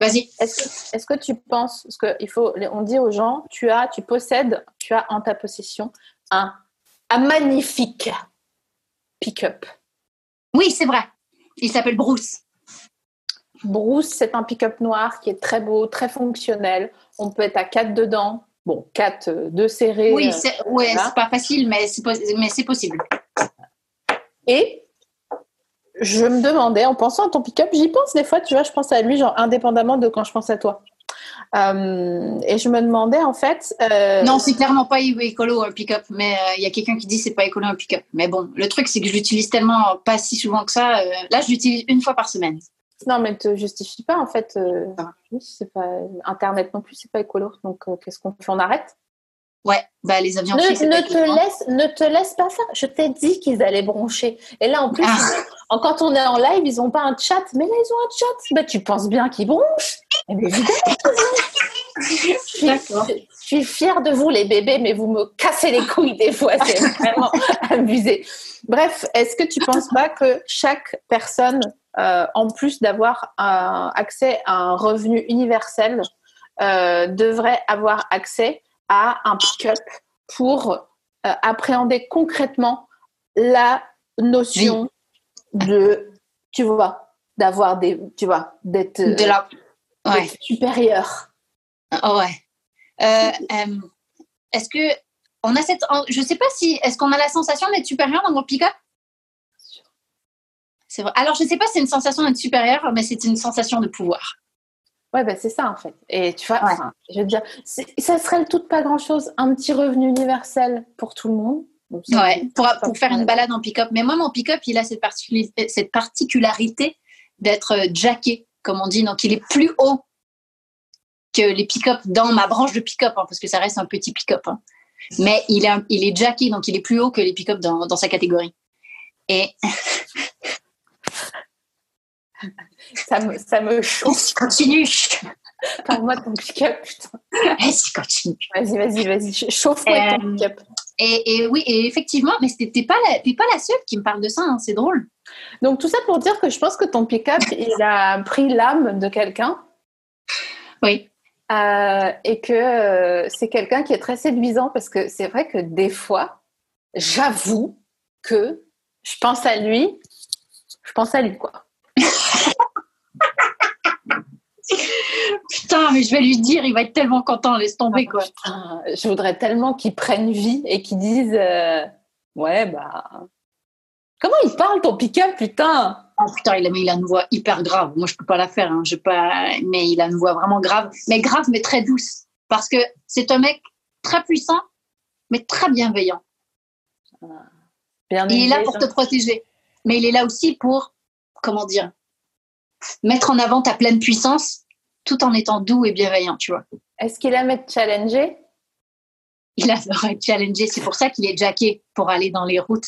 Vas-y. Est-ce que, tu penses, parce que il faut, on dit aux gens, tu as, tu possèdes, tu as en ta possession un, un magnifique pick-up. Oui, c'est vrai. Il s'appelle Bruce. Bruce, c'est un pick-up noir qui est très beau, très fonctionnel. On peut être à quatre dedans. Bon, quatre, euh, deux serrés. Oui, euh, c'est ouais, pas facile, mais c'est possible. Et je me demandais, en pensant à ton pick-up, j'y pense des fois, tu vois, je pense à lui, genre indépendamment de quand je pense à toi. Euh, et je me demandais, en fait. euh, Non, c'est clairement pas écolo un pick-up, mais euh, il y a quelqu'un qui dit c'est pas écolo un pick-up. Mais bon, le truc c'est que je l'utilise tellement pas si souvent que ça. là, je l'utilise une fois par semaine. Non, mais te justifie pas, en fait. Ah. c'est pas Internet non plus, c'est pas écolo. Donc, qu'est-ce qu'on fait On arrête? Ouais, bah les avions ne, ne te laisse, ne te laisse pas faire. Je t'ai dit qu'ils allaient broncher. Et là, en plus, Ah. ont- quand on est en live, ils n'ont pas un chat. Mais là, ils ont un chat. Bah, tu penses bien qu'ils bronchent Eh évidemment je, suis, D'accord. je suis fière de vous, les bébés, mais vous me cassez les couilles des fois. C'est vraiment [LAUGHS] abusé. Bref, est-ce que tu penses pas que chaque personne, euh, en plus d'avoir un accès à un revenu universel, euh, devrait avoir accès à un pick-up pour euh, appréhender concrètement la notion de, tu vois, d'avoir des, tu vois, d'être euh, De la. Ouais. d'être supérieur. Ah ouais. Euh, euh, est-ce que on a cette, je sais pas si, est-ce qu'on a la sensation d'être supérieur dans mon pick-up? C'est vrai. Alors je sais pas si c'est une sensation d'être supérieur, mais c'est une sensation de pouvoir. Ouais, ben c'est ça en fait. Et tu vois, Ouais. enfin, je veux dire, ça serait le tout de pas grand-chose, un petit revenu universel pour tout le monde. Donc, Ouais, pour, faire une balade en pick-up. Mais moi, mon pick-up, il a cette, particuli- cette particularité d'être euh, jacké, comme on dit. Donc, il est plus haut que les pick-up dans ma branche de pick-up, hein, parce que ça reste un petit pick-up. hein. Mais il est, un- il est jacké, donc il est plus haut que les pick-up dans, dans sa catégorie. Et [LAUGHS] ça me, ça me chauffe. continue. Par moi, ton pick-up, putain. Vas-y, continue. Vas-y, vas-y, vas-y. Chauffe-moi ton Euh, pick-up. Et, et oui, et effectivement, mais t'es pas, la- pas la seule qui me parle de ça, hein, c'est drôle. Donc, tout ça pour dire que je pense que ton pick-up, [LAUGHS] il a pris l'âme de quelqu'un. Oui. Euh, et que euh, c'est quelqu'un qui est très séduisant parce que c'est vrai que des fois, j'avoue que je pense à lui, je pense à lui quoi. Putain, mais je vais lui dire, il va être tellement content, laisse tomber, quoi. Putain, je voudrais tellement qu'il prenne vie et qu'il dise euh, ouais bah comment il parle ton pick-up putain? Oh putain, il a, mais il a une voix hyper grave. Moi, je peux pas la faire. Hein. Je pas, mais il a une voix vraiment grave. Mais grave, mais très douce. Parce que c'est un mec très puissant, mais très bienveillant. Bien Il est là pour te protéger. Mais il est là aussi pour, comment dire, mettre en avant ta pleine puissance tout en étant doux et bienveillant, tu vois. Est-ce qu'il aime être challengé? Il adore être challengé. C'est pour ça qu'il est jacké pour aller dans les routes,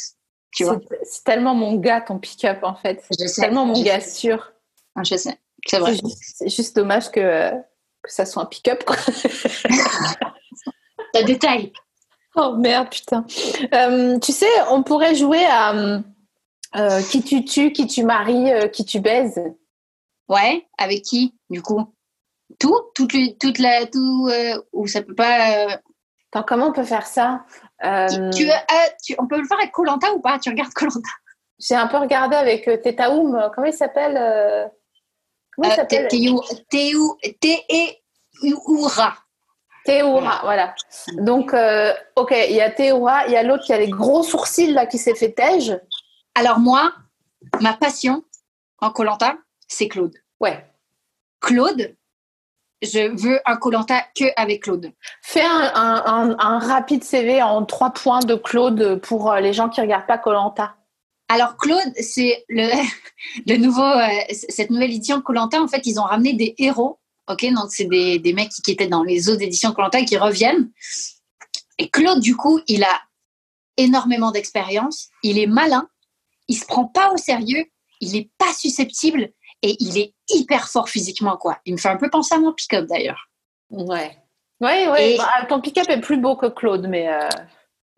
tu vois. C'est- tellement mon gars ton pick-up en fait. C'est tellement mon gars sais. sûr. Ah, Je sais. C'est vrai. C'est juste, dommage que, que ça soit un pick-up. quoi. [LAUGHS] T'as détail. Oh merde, putain. Euh, tu sais, on pourrait jouer à euh, qui tu tues, qui tu maries, euh, qui tu baises. Ouais, avec qui, du coup? Tout? Toute, la. Tout, euh, ou ça peut pas. euh, Attends, comment on peut faire ça? Euh, tu, tu- on peut le faire avec Colanta ou pas? Tu regardes Colanta J'ai un peu regardé avec Tetaoum. Comment il s'appelle Comment il s'appelle? Théoura. Théoura, voilà. Donc, euh, ok, il y a Théoura, il y a l'autre qui a les gros sourcils là qui s'est fait tège. Alors, moi, ma passion en Colanta, c'est Claude. Ouais. Claude, je veux un Colanta que avec Claude. Fais un, rapide CV en trois points de Claude pour euh, les gens qui regardent pas Colanta. Alors Claude, c'est le, [LAUGHS] nouveau, euh, cette nouvelle édition Colanta. En fait, ils ont ramené des héros. Ok, donc c'est des, mecs qui, étaient dans les autres éditions Colanta et qui reviennent. Et Claude, du coup, il a énormément d'expérience. Il est malin. il se prend pas au sérieux, il est pas susceptible et il est hyper fort physiquement, quoi. Il me fait un peu penser à mon pick-up d'ailleurs. Ouais. Ouais, ouais. Et- Bah, ton pick-up est plus beau que Claude, mais. euh,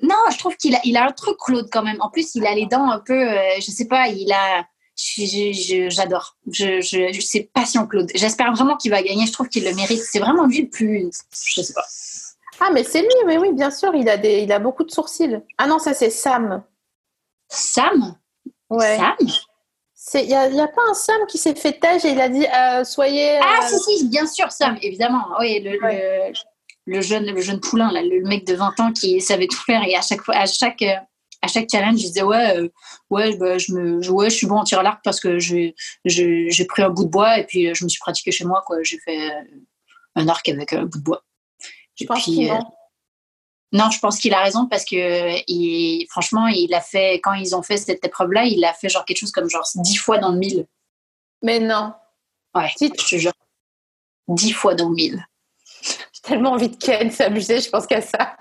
Non, je trouve qu'il a, il a un truc Claude quand même. En plus, il a les dents un peu, euh, je sais pas, il a, je- je- je- j'adore. Je, je, sais passion Claude. J'espère vraiment qu'il va gagner. Je trouve qu'il le mérite. C'est vraiment lui le plus, je sais pas. Ah, mais c'est lui, mais oui, bien sûr, il a, des... il a beaucoup de sourcils. Ah non, ça c'est Sam. Sam, Ouais. Sam? Il n'y a, pas un Sam qui s'est fait têche et il a dit euh, soyez. Ah euh, si si, bien sûr Sam, évidemment. Oui, le, le, le jeune, le jeune poulain là, le mec de 20 ans qui savait tout faire et à chaque fois, à chaque, à chaque challenge, il disait ouais, euh, ouais, bah, je me, je- ouais, je suis bon en tir à l'arc parce que j'ai, pris un bout de bois et puis je me suis pratiqué chez moi quoi. J'ai fait un arc avec un bout de bois. Je Et pense puis. Non, je pense qu'il a raison parce que il, franchement, il a fait quand ils ont fait cette épreuve-là, il a fait genre quelque chose comme genre 10 fois dans le mille. Mais non. Ouais, Si. je te jure. 10 fois dans le mille. J'ai tellement envie de Ken s'amuser, je pense qu'à ça.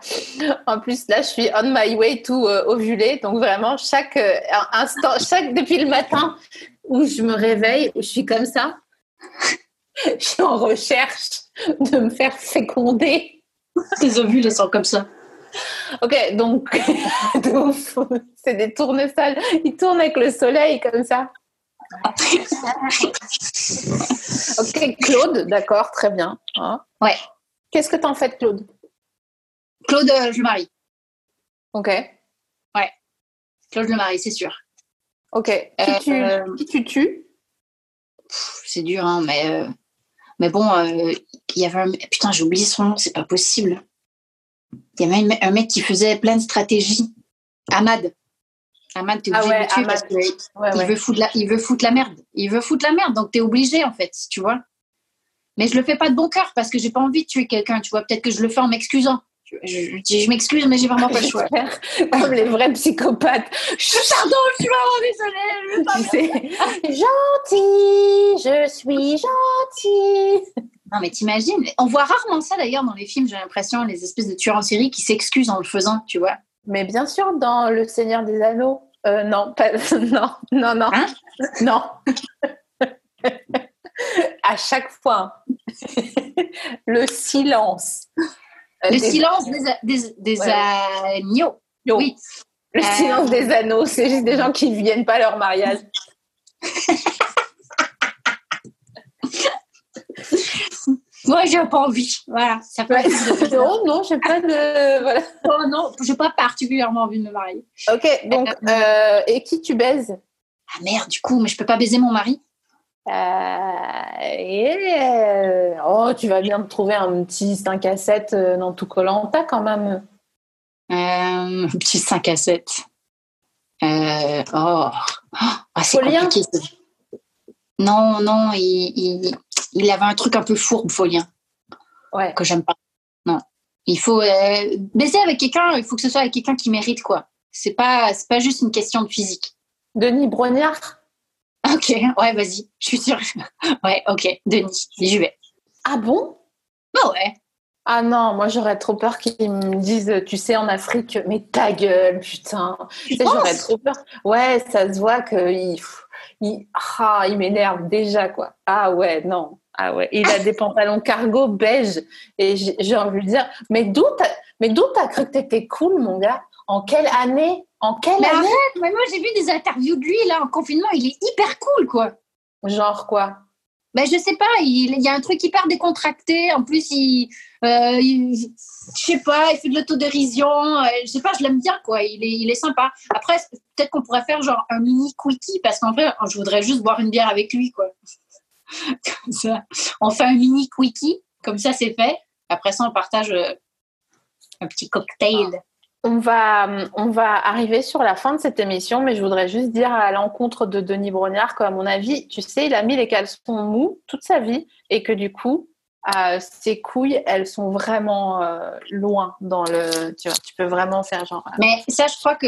En plus, là, je suis on my way to euh, ovuler. Donc, vraiment, chaque euh, instant, chaque, depuis le matin où je me réveille, où je suis comme ça, je suis en recherche de me faire féconder. Tes ovules, elles sont comme ça. Ok, donc, [LAUGHS] c'est des tournesols. Ils tournent avec le soleil comme ça. Ok, Claude, d'accord, très bien. Hein. Ouais. Qu'est-ce que t'en fais de Claude? Claude, euh, je le marie. Ok, Claude, je le marie, c'est sûr. ok. Qui, Euh, tu, euh, qui tu tues? C'est dur, hein, mais, euh, mais bon, il y avait un... Putain, j'ai oublié son nom, c'est pas possible. Il y avait un me- un mec qui faisait plein de stratégies. Ahmad. Ahmad, t'es Ah obligé ouais, de le tuer Ahmad. parce que Ouais, il, ouais. veut foutre la, il veut foutre la merde. Il veut foutre la merde, donc t'es obligé, en fait, tu vois. Mais je le fais pas de bon cœur parce que j'ai pas envie de tuer quelqu'un, tu vois. Peut-être que je le fais en m'excusant. Je, je- je- je m'excuse, mais j'ai vraiment pas le choix. Comme les vrais psychopathes. Pardon, je suis vraiment désolée. je veux pas- gentil, je suis gentil. Non, mais t'imagines On voit rarement ça d'ailleurs dans les films, j'ai l'impression, les espèces de tueurs en série qui s'excusent en le faisant, tu vois. Mais bien sûr, dans Le Seigneur des Anneaux. Euh, non, pas, [LAUGHS] non, non, non. Hein? Non. [LAUGHS] à chaque fois. [LAUGHS] le silence. Euh, Le des- silence des, a- des, des Ouais. agneaux. Oui. Le Euh. silence des anneaux, c'est juste des gens qui ne viennent pas à leur mariage. Moi, j'ai pas envie. Voilà. Ça peut Ouais. être- oh [LAUGHS] non, j'ai pas de. Voilà. Oh non, j'ai pas particulièrement envie de me marier. Ok, donc, euh, et qui tu baises? Ah merde, du coup, mais je peux pas baiser mon mari Euh, et- Oh, tu vas bien te trouver un petit 5 à 7 euh, dans tout Colanta quand même. euh, Un petit 5 à 7. Euh, oh, Ah, c'est compliqué. Non, non, il, il, il avait un truc un peu fourbe, Folien. Ouais. que j'aime pas. Non. Il faut euh, baiser avec quelqu'un, il faut que ce soit avec quelqu'un qui mérite quoi. C'est pas c'est pas juste une question de physique. Denis Brognard? OK, ouais, vas-y, je suis sûre. [LAUGHS] ouais, OK, Denis, j'y vais. Ah bon? Bah ouais. Ah non, moi j'aurais trop peur qu'ils me disent, tu sais, en Afrique, mais ta gueule, putain. Tu sais, j'aurais trop peur. Ouais, ça se voit qu'il il, ah, il m'énerve déjà, quoi. Ah ouais, non. Ah ouais, il a des pantalons cargo beige. Et j'ai envie de dire, mais d'où t'as cru que t'étais cool, mon gars? En quelle année? En quelle Mais année? arrête, mais moi j'ai vu des interviews de lui là en confinement, il est hyper cool quoi. Genre quoi? Ben je sais pas, il, il y a un truc hyper décontracté. En plus, il, euh, il- je sais pas, il fait de l'autodérision. euh, je sais pas, je l'aime bien quoi. Il est, il est sympa. Après, peut-être qu'on pourrait faire genre un mini quickie parce qu'en vrai, je voudrais juste boire une bière avec lui quoi. [LAUGHS] On fait un mini quickie, comme ça c'est fait. Après ça, on partage euh, un petit cocktail. On va, on va arriver sur la fin de cette émission, mais je voudrais juste dire à l'encontre de Denis Brognard qu'à mon avis, tu sais, il a mis les caleçons mous toute sa vie et que du coup, euh, ses couilles, elles sont vraiment euh, loin dans le. Tu vois, tu peux vraiment faire genre. euh, Mais ça, je crois que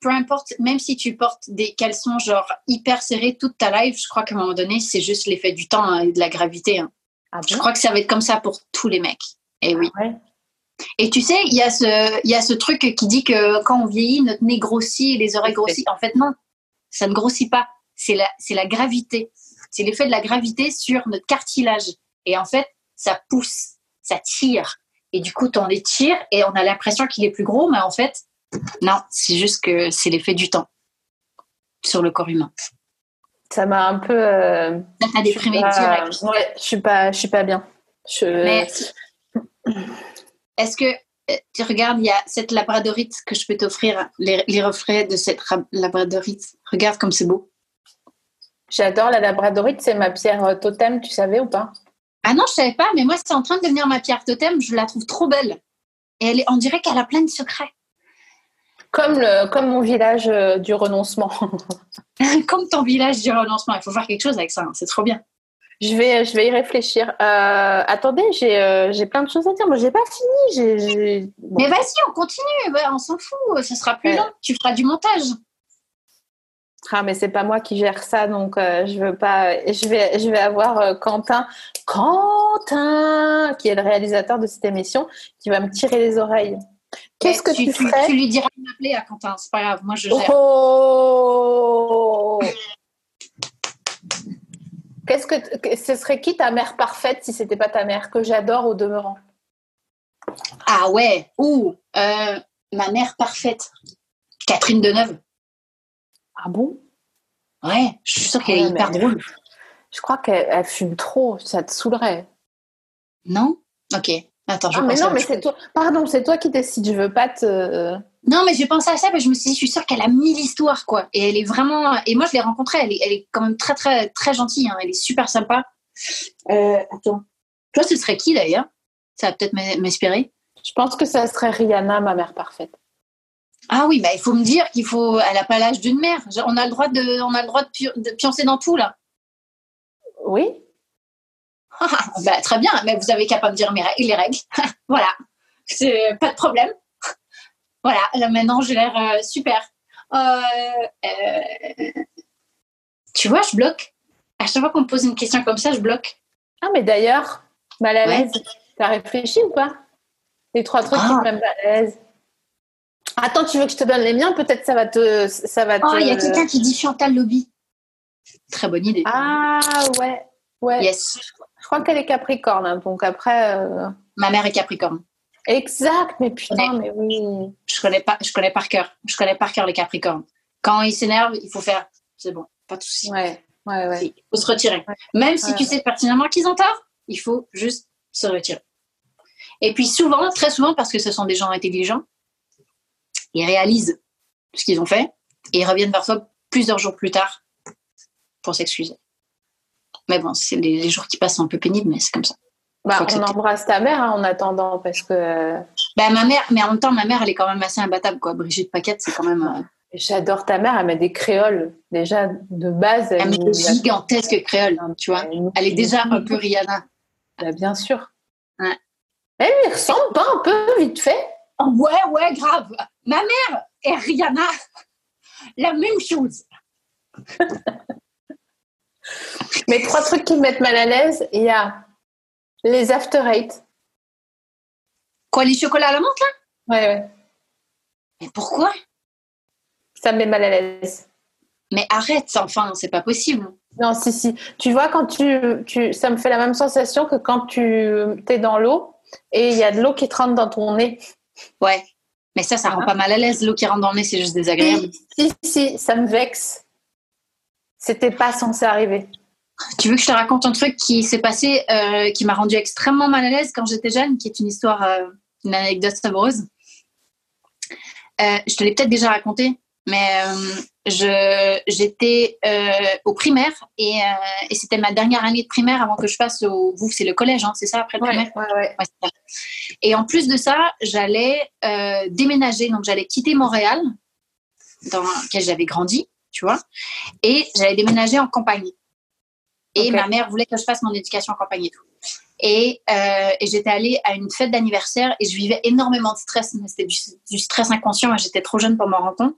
peu importe, même si tu portes des caleçons genre hyper serrés toute ta life, je crois qu'à un moment donné, c'est juste l'effet du temps hein, et de la gravité. hein. Ah Je bon? crois que ça va être comme ça pour tous les mecs. Et oui. Ouais? Et tu sais, il y, a ce- y a ce truc qui dit que quand on vieillit, notre nez grossit et les oreilles grossissent. En fait, non. ça ne grossit pas. C'est la, c'est la gravité. C'est l'effet de la gravité sur notre cartilage. Et en fait, ça pousse, ça tire. Et du coup, on l'étire et on a l'impression qu'il est plus gros, mais en fait, non, c'est juste que c'est l'effet du temps sur le corps humain. Ça m'a un peu. euh, Ça t'a déprimé direct. Ouais, je suis pas, je suis pas bien. Je... Mais est-ce que euh, tu regardes, il y a cette labradorite que je peux t'offrir, les, les reflets de cette ra- labradorite. Regarde comme c'est beau. J'adore la labradorite, c'est ma pierre euh, totem, tu savais ou pas? Ah non, je savais pas, mais moi, c'est en train de devenir ma pierre totem. Je la trouve trop belle. Et elle est, on dirait qu'elle a plein de secrets. comme, le, comme mon village euh, du renoncement. [LAUGHS] Comme ton village du renoncement. Il faut faire quelque chose avec ça. hein. C'est trop bien. je, vais, je vais y réfléchir. Euh, attendez, j'ai euh, j'ai plein de choses à dire. Moi, j'ai pas fini. Bon. Mais vas-y, on continue. Ouais, on s'en fout. Ce sera plus Ouais. long. Tu feras du montage. Ah, mais c'est pas moi qui gère ça, donc euh, je veux pas. Je vais, je vais avoir euh, Quentin, Quentin, qui est le réalisateur de cette émission, qui va me tirer les oreilles. Qu'est-ce que tu, tu, ferais tu lui diras de m'appeler à Quentin. C'est pas grave. Moi, je gère. Oh Qu'est-ce que que- ce serait qui ta mère parfaite si c'était pas ta mère que j'adore au demeurant? Ah ouais. Ouh. euh, ma mère parfaite. Catherine Deneuve. Ah bon? Ouais, je suis sûre qu'elle est hyper drôle. Je crois qu'elle elle fume trop, ça te saoulerait. Non? Ok. Attends, je Ah, mais non, mais c'est toi. Pardon, c'est toi qui décides. Je veux pas te. Non, mais j'ai pensé à ça, mais je me suis dit, je suis sûre qu'elle a mille histoires, quoi. Et elle est vraiment. Et moi, je l'ai rencontrée, elle est, elle est quand même très, très, très gentille. hein. Elle est super sympa. Euh, attends. Toi, ce serait qui d'ailleurs? Ça va peut-être m'in- m'inspirer. Je pense que ça serait Rihanna, ma mère parfaite. Ah oui, bah, il faut me dire qu'il faut. Elle n'a pas l'âge d'une mère. On a le droit de, on a le droit de, pi- de pioncer dans tout là. Oui [LAUGHS] Ah, bah, très bien, mais vous avez qu'à pas me dire mes règles, les règles. [LAUGHS] voilà, c'est pas de problème. [LAUGHS] voilà, là maintenant j'ai l'air euh, super. Euh, euh, Tu vois, je bloque. À chaque fois qu'on me pose une question comme ça, je bloque. Ah, mais d'ailleurs, mal à Ouais. l'aise. T'as réfléchi ou pas? Les trois trucs qui Ah. te mettent mal à l'aise. Attends, tu veux que je te donne les miens? Peut-être ça va te. Ça va. Oh, il y a quelqu'un qui dit Chantal Lobby. Très bonne idée. Ah, ouais. Ouais. Yes, Je crois qu'elle est Capricorne, hein, donc après. euh, ma mère est Capricorne. Exact, mais putain, mais oui. Je connais pas, je connais par cœur. Je connais par cœur les Capricornes. Quand ils s'énervent, il faut faire. C'est bon, pas de souci. Ouais, ouais, ouais. Il faut se retirer. Ouais. Même si Ouais. tu sais pertinemment qu'ils ont tort, il faut juste se retirer. Et puis souvent, très souvent, parce que ce sont des gens intelligents, ils réalisent ce qu'ils ont fait et ils reviennent parfois plusieurs jours plus tard pour s'excuser. Mais bon, c'est les, les jours qui passent sont un peu pénibles, mais c'est comme ça. Bah, on embrasse ta mère hein, en attendant parce que euh, Ben, ma mère, mais en même temps, ma mère, elle est quand même assez imbattable, quoi. Brigitte Paquette, c'est quand même euh, j'adore ta mère. Elle met des créoles déjà de base. un Elle mec nous- gigantesque créole, tu vois. Elle est déjà un peu Rihanna. Bah, bien sûr. Ouais. Elle lui ressemble pas un peu vite fait ouais, ouais, grave. Ma mère et Rihanna, la même chose. [LAUGHS] Mais trois trucs qui me mettent mal à l'aise, il y a les after eight. Quoi, les chocolats à la menthe, là? Ouais, ouais. Mais pourquoi? Ça me met mal à l'aise. Mais arrête, ça, enfin, c'est pas possible. Non, si, si. Tu vois, quand tu, tu, ça me fait la même sensation que quand tu es dans l'eau et il y a de l'eau qui te rentre dans ton nez. Ouais. Mais ça, ça rend pas mal à l'aise. L'eau qui rentre dans le nez, c'est juste désagréable. Si, si, ça me vexe. C'était pas censé arriver. Tu veux que je te raconte un truc qui s'est passé, euh, qui m'a rendu extrêmement mal à l'aise quand j'étais jeune, qui est une histoire, euh, une anecdote savoureuse. Euh, je te l'ai peut-être déjà raconté, mais euh, j'étais euh, au primaire et, euh, et c'était ma dernière année de primaire avant que je passe au. Vous, c'est le collège, hein, c'est ça après le primaire? ouais, ouais. Ça. Et en plus de ça, j'allais euh, déménager, donc j'allais quitter Montréal, dans lequel j'avais grandi, tu vois, et j'allais déménager en campagne. Et ma mère voulait que je fasse mon éducation en campagne et tout. Et, euh, et j'étais allée à une fête d'anniversaire et je vivais énormément de stress, mais c'était du, du stress inconscient, j'étais trop jeune pour m'en rendre compte.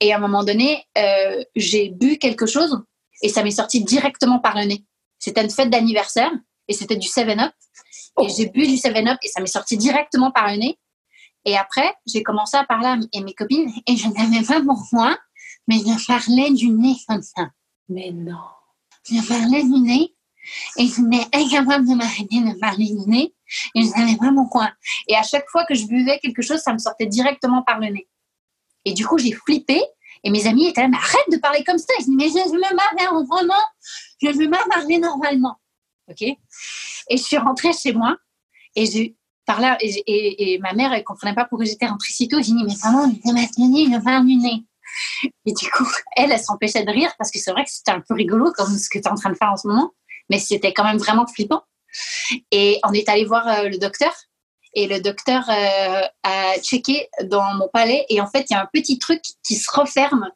Et à un moment donné, euh, j'ai bu quelque chose et ça m'est sorti directement par le nez. C'était une fête d'anniversaire et c'était du 7-Up. Et j'ai bu du 7-Up et ça m'est sorti directement par le nez. Et après, j'ai commencé à parler à mes copines et je n'avais pas pour moi mais je parlais du nez comme ça. Mais non. Je parlais du nez et je n'étais incapable de m'arrêter de parler du nez et je ne savais pas pourquoi. Et à chaque fois que je buvais quelque chose, ça me sortait directement par le nez. Et du coup, j'ai flippé et mes amis étaient là, mais arrête de parler comme ça. Je dis, mais je veux parler vraiment, je veux pas parler normalement. OK Et je suis rentrée chez moi et je par là, et, ma mère, elle comprenait pas pourquoi j'étais rentrée si tôt. J'ai dit, mais maman, je vais je parle du nez. Et du coup, [LAUGHS] elle, elle s'empêchait de rire parce que c'est vrai que c'était un peu rigolo comme ce que tu es en train de faire en ce moment, mais c'était quand même vraiment flippant. Et on est allé voir euh, le docteur et le docteur euh, a checké dans mon palais et en fait, il y a un petit truc qui se referme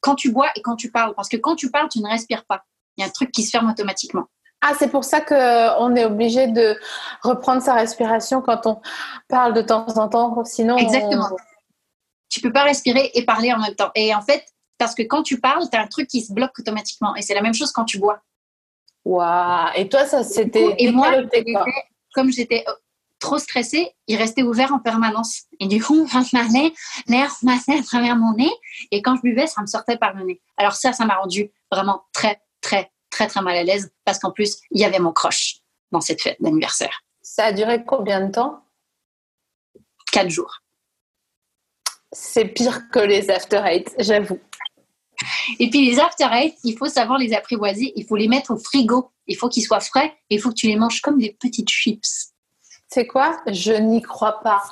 quand tu bois et quand tu parles parce que quand tu parles, tu ne respires pas. Il y a un truc qui se ferme automatiquement. Ah, c'est pour ça qu'on est obligé de reprendre sa respiration quand on parle de temps en temps. Sinon, Exactement. Tu peux pas respirer et parler en même temps. Et en fait, parce que quand tu parles, tu as un truc qui se bloque automatiquement. Et c'est la même chose quand tu bois. Waouh. Et toi, ça c'était Et moi, comme j'étais euh, trop stressée, il restait ouvert en permanence. Et du coup, quand je parlais, l'air passait à travers mon nez. Et quand je buvais, ça me sortait par le nez. Alors ça, ça m'a rendu vraiment très, très, très, très mal à l'aise. Parce qu'en plus, il y avait mon croche dans cette fête d'anniversaire. Ça a duré combien de temps? Quatre jours. C'est pire que les after eight, j'avoue. Et puis les after eight, il faut savoir les apprivoiser. Il faut les mettre au frigo. Il faut qu'ils soient frais. Il faut que tu les manges comme des petites chips. C'est quoi? Je n'y crois pas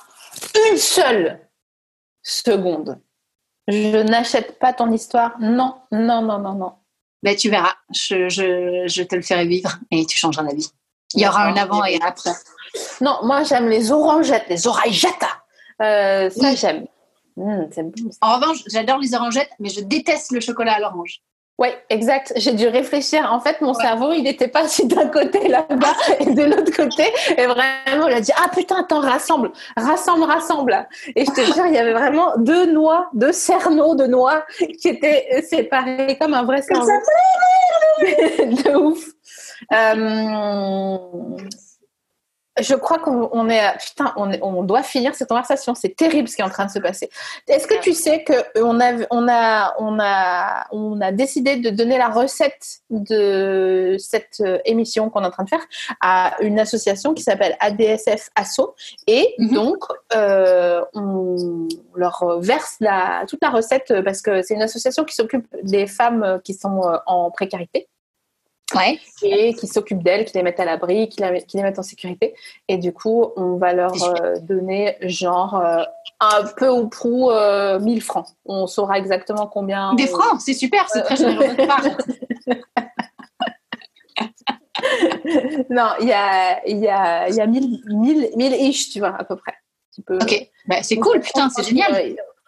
une seule seconde. Je n'achète pas ton histoire. Non, non, non, non, non. Ben, tu verras. Je, je, je te le ferai vivre et tu changeras d'avis. Il y aura un avant et un après. Non, moi j'aime les orangettes, les oreillettes. Euh, ça Oui. j'aime. Bon. ça. En revanche, j'adore les orangettes, mais je déteste le chocolat à l'orange. Ouais, exact. J'ai dû réfléchir. En fait, mon Ouais. cerveau, il n'était pas si d'un côté là-bas et de l'autre côté. Et vraiment, il a dit Ah putain, attends, rassemble, rassemble, rassemble. Et je te jure, il y avait vraiment deux noix, deux cerneaux de noix qui étaient séparés comme un vrai cerveau. [LAUGHS] de ouf. Euh, je crois qu'on on est, putain, on, est- on doit finir cette conversation. C'est terrible ce qui est en train de se passer. Est-ce que tu sais que on a, on a, on a, on a décidé de donner la recette de cette euh, émission qu'on est en train de faire à une association qui s'appelle ADSF Asso et Mhm. donc euh, on leur verse la, toute la recette euh, parce que c'est une association qui s'occupe des femmes euh, qui sont euh, en précarité Ouais. et qui s'occupent d'elles, qui les mettent à l'abri, qui, la- qui les mettent en sécurité. Et du coup, on va leur euh, donner genre euh, un peu ou prou euh, 1000 francs. On saura exactement combien. Des on- francs, c'est super, c'est très généreux de ta part. non, il y a, y a, y a 1000, 1000, 1000 ish, tu vois, à peu près. Tu peux... Ok, bah, c'est cool, putain, c'est génial.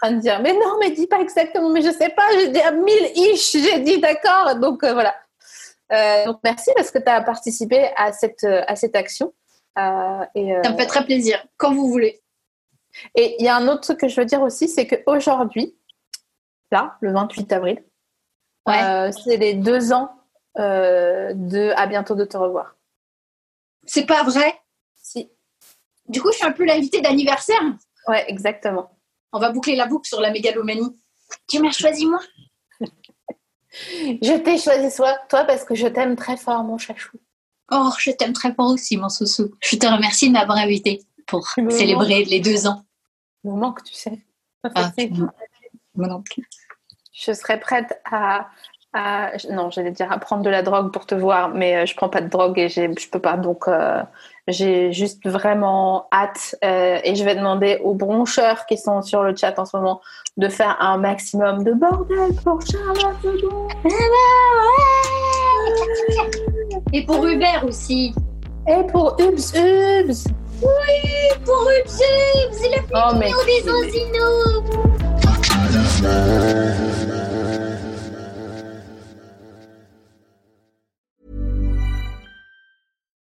En train de dire, mais non, mais dis pas exactement, mais je sais pas, j'ai dit à 1000 ish, j'ai dit d'accord. Donc euh, voilà. Euh, donc merci parce que tu as participé à cette, euh, à cette action. Euh, et, Ça me fait très plaisir, quand vous voulez. et il y a un autre truc que je veux dire aussi, c'est qu'aujourd'hui, là, le 28 avril, Ouais. c'est les deux ans de À bientôt de te revoir. C'est pas vrai? Si. Du coup, je suis un peu l'invité d'anniversaire. Ouais, exactement. On va boucler la boucle sur la mégalomanie. Tu m'as choisi, moi? Je t'ai choisi toi, toi parce que je t'aime très fort, mon chachou. Oh, je t'aime très fort aussi, mon sousou. Je te remercie de m'avoir invité pour célébrer les deux ans. Me manque, tu sais. Ah, [LAUGHS] C'est- moi non plus. Je serais prête à, à- non, j'allais dire à prendre de la drogue pour te voir, mais euh, je prends pas de drogue et je peux pas. Donc, euh, j'ai juste vraiment hâte euh, et je vais demander aux broncheurs qui sont sur le chat en ce moment de faire un maximum de bordel pour Charlotte Sedon. Et pour Hubert aussi. et pour Ubs Ubs. Oui, pour c'est la Oh, mais des Osinos.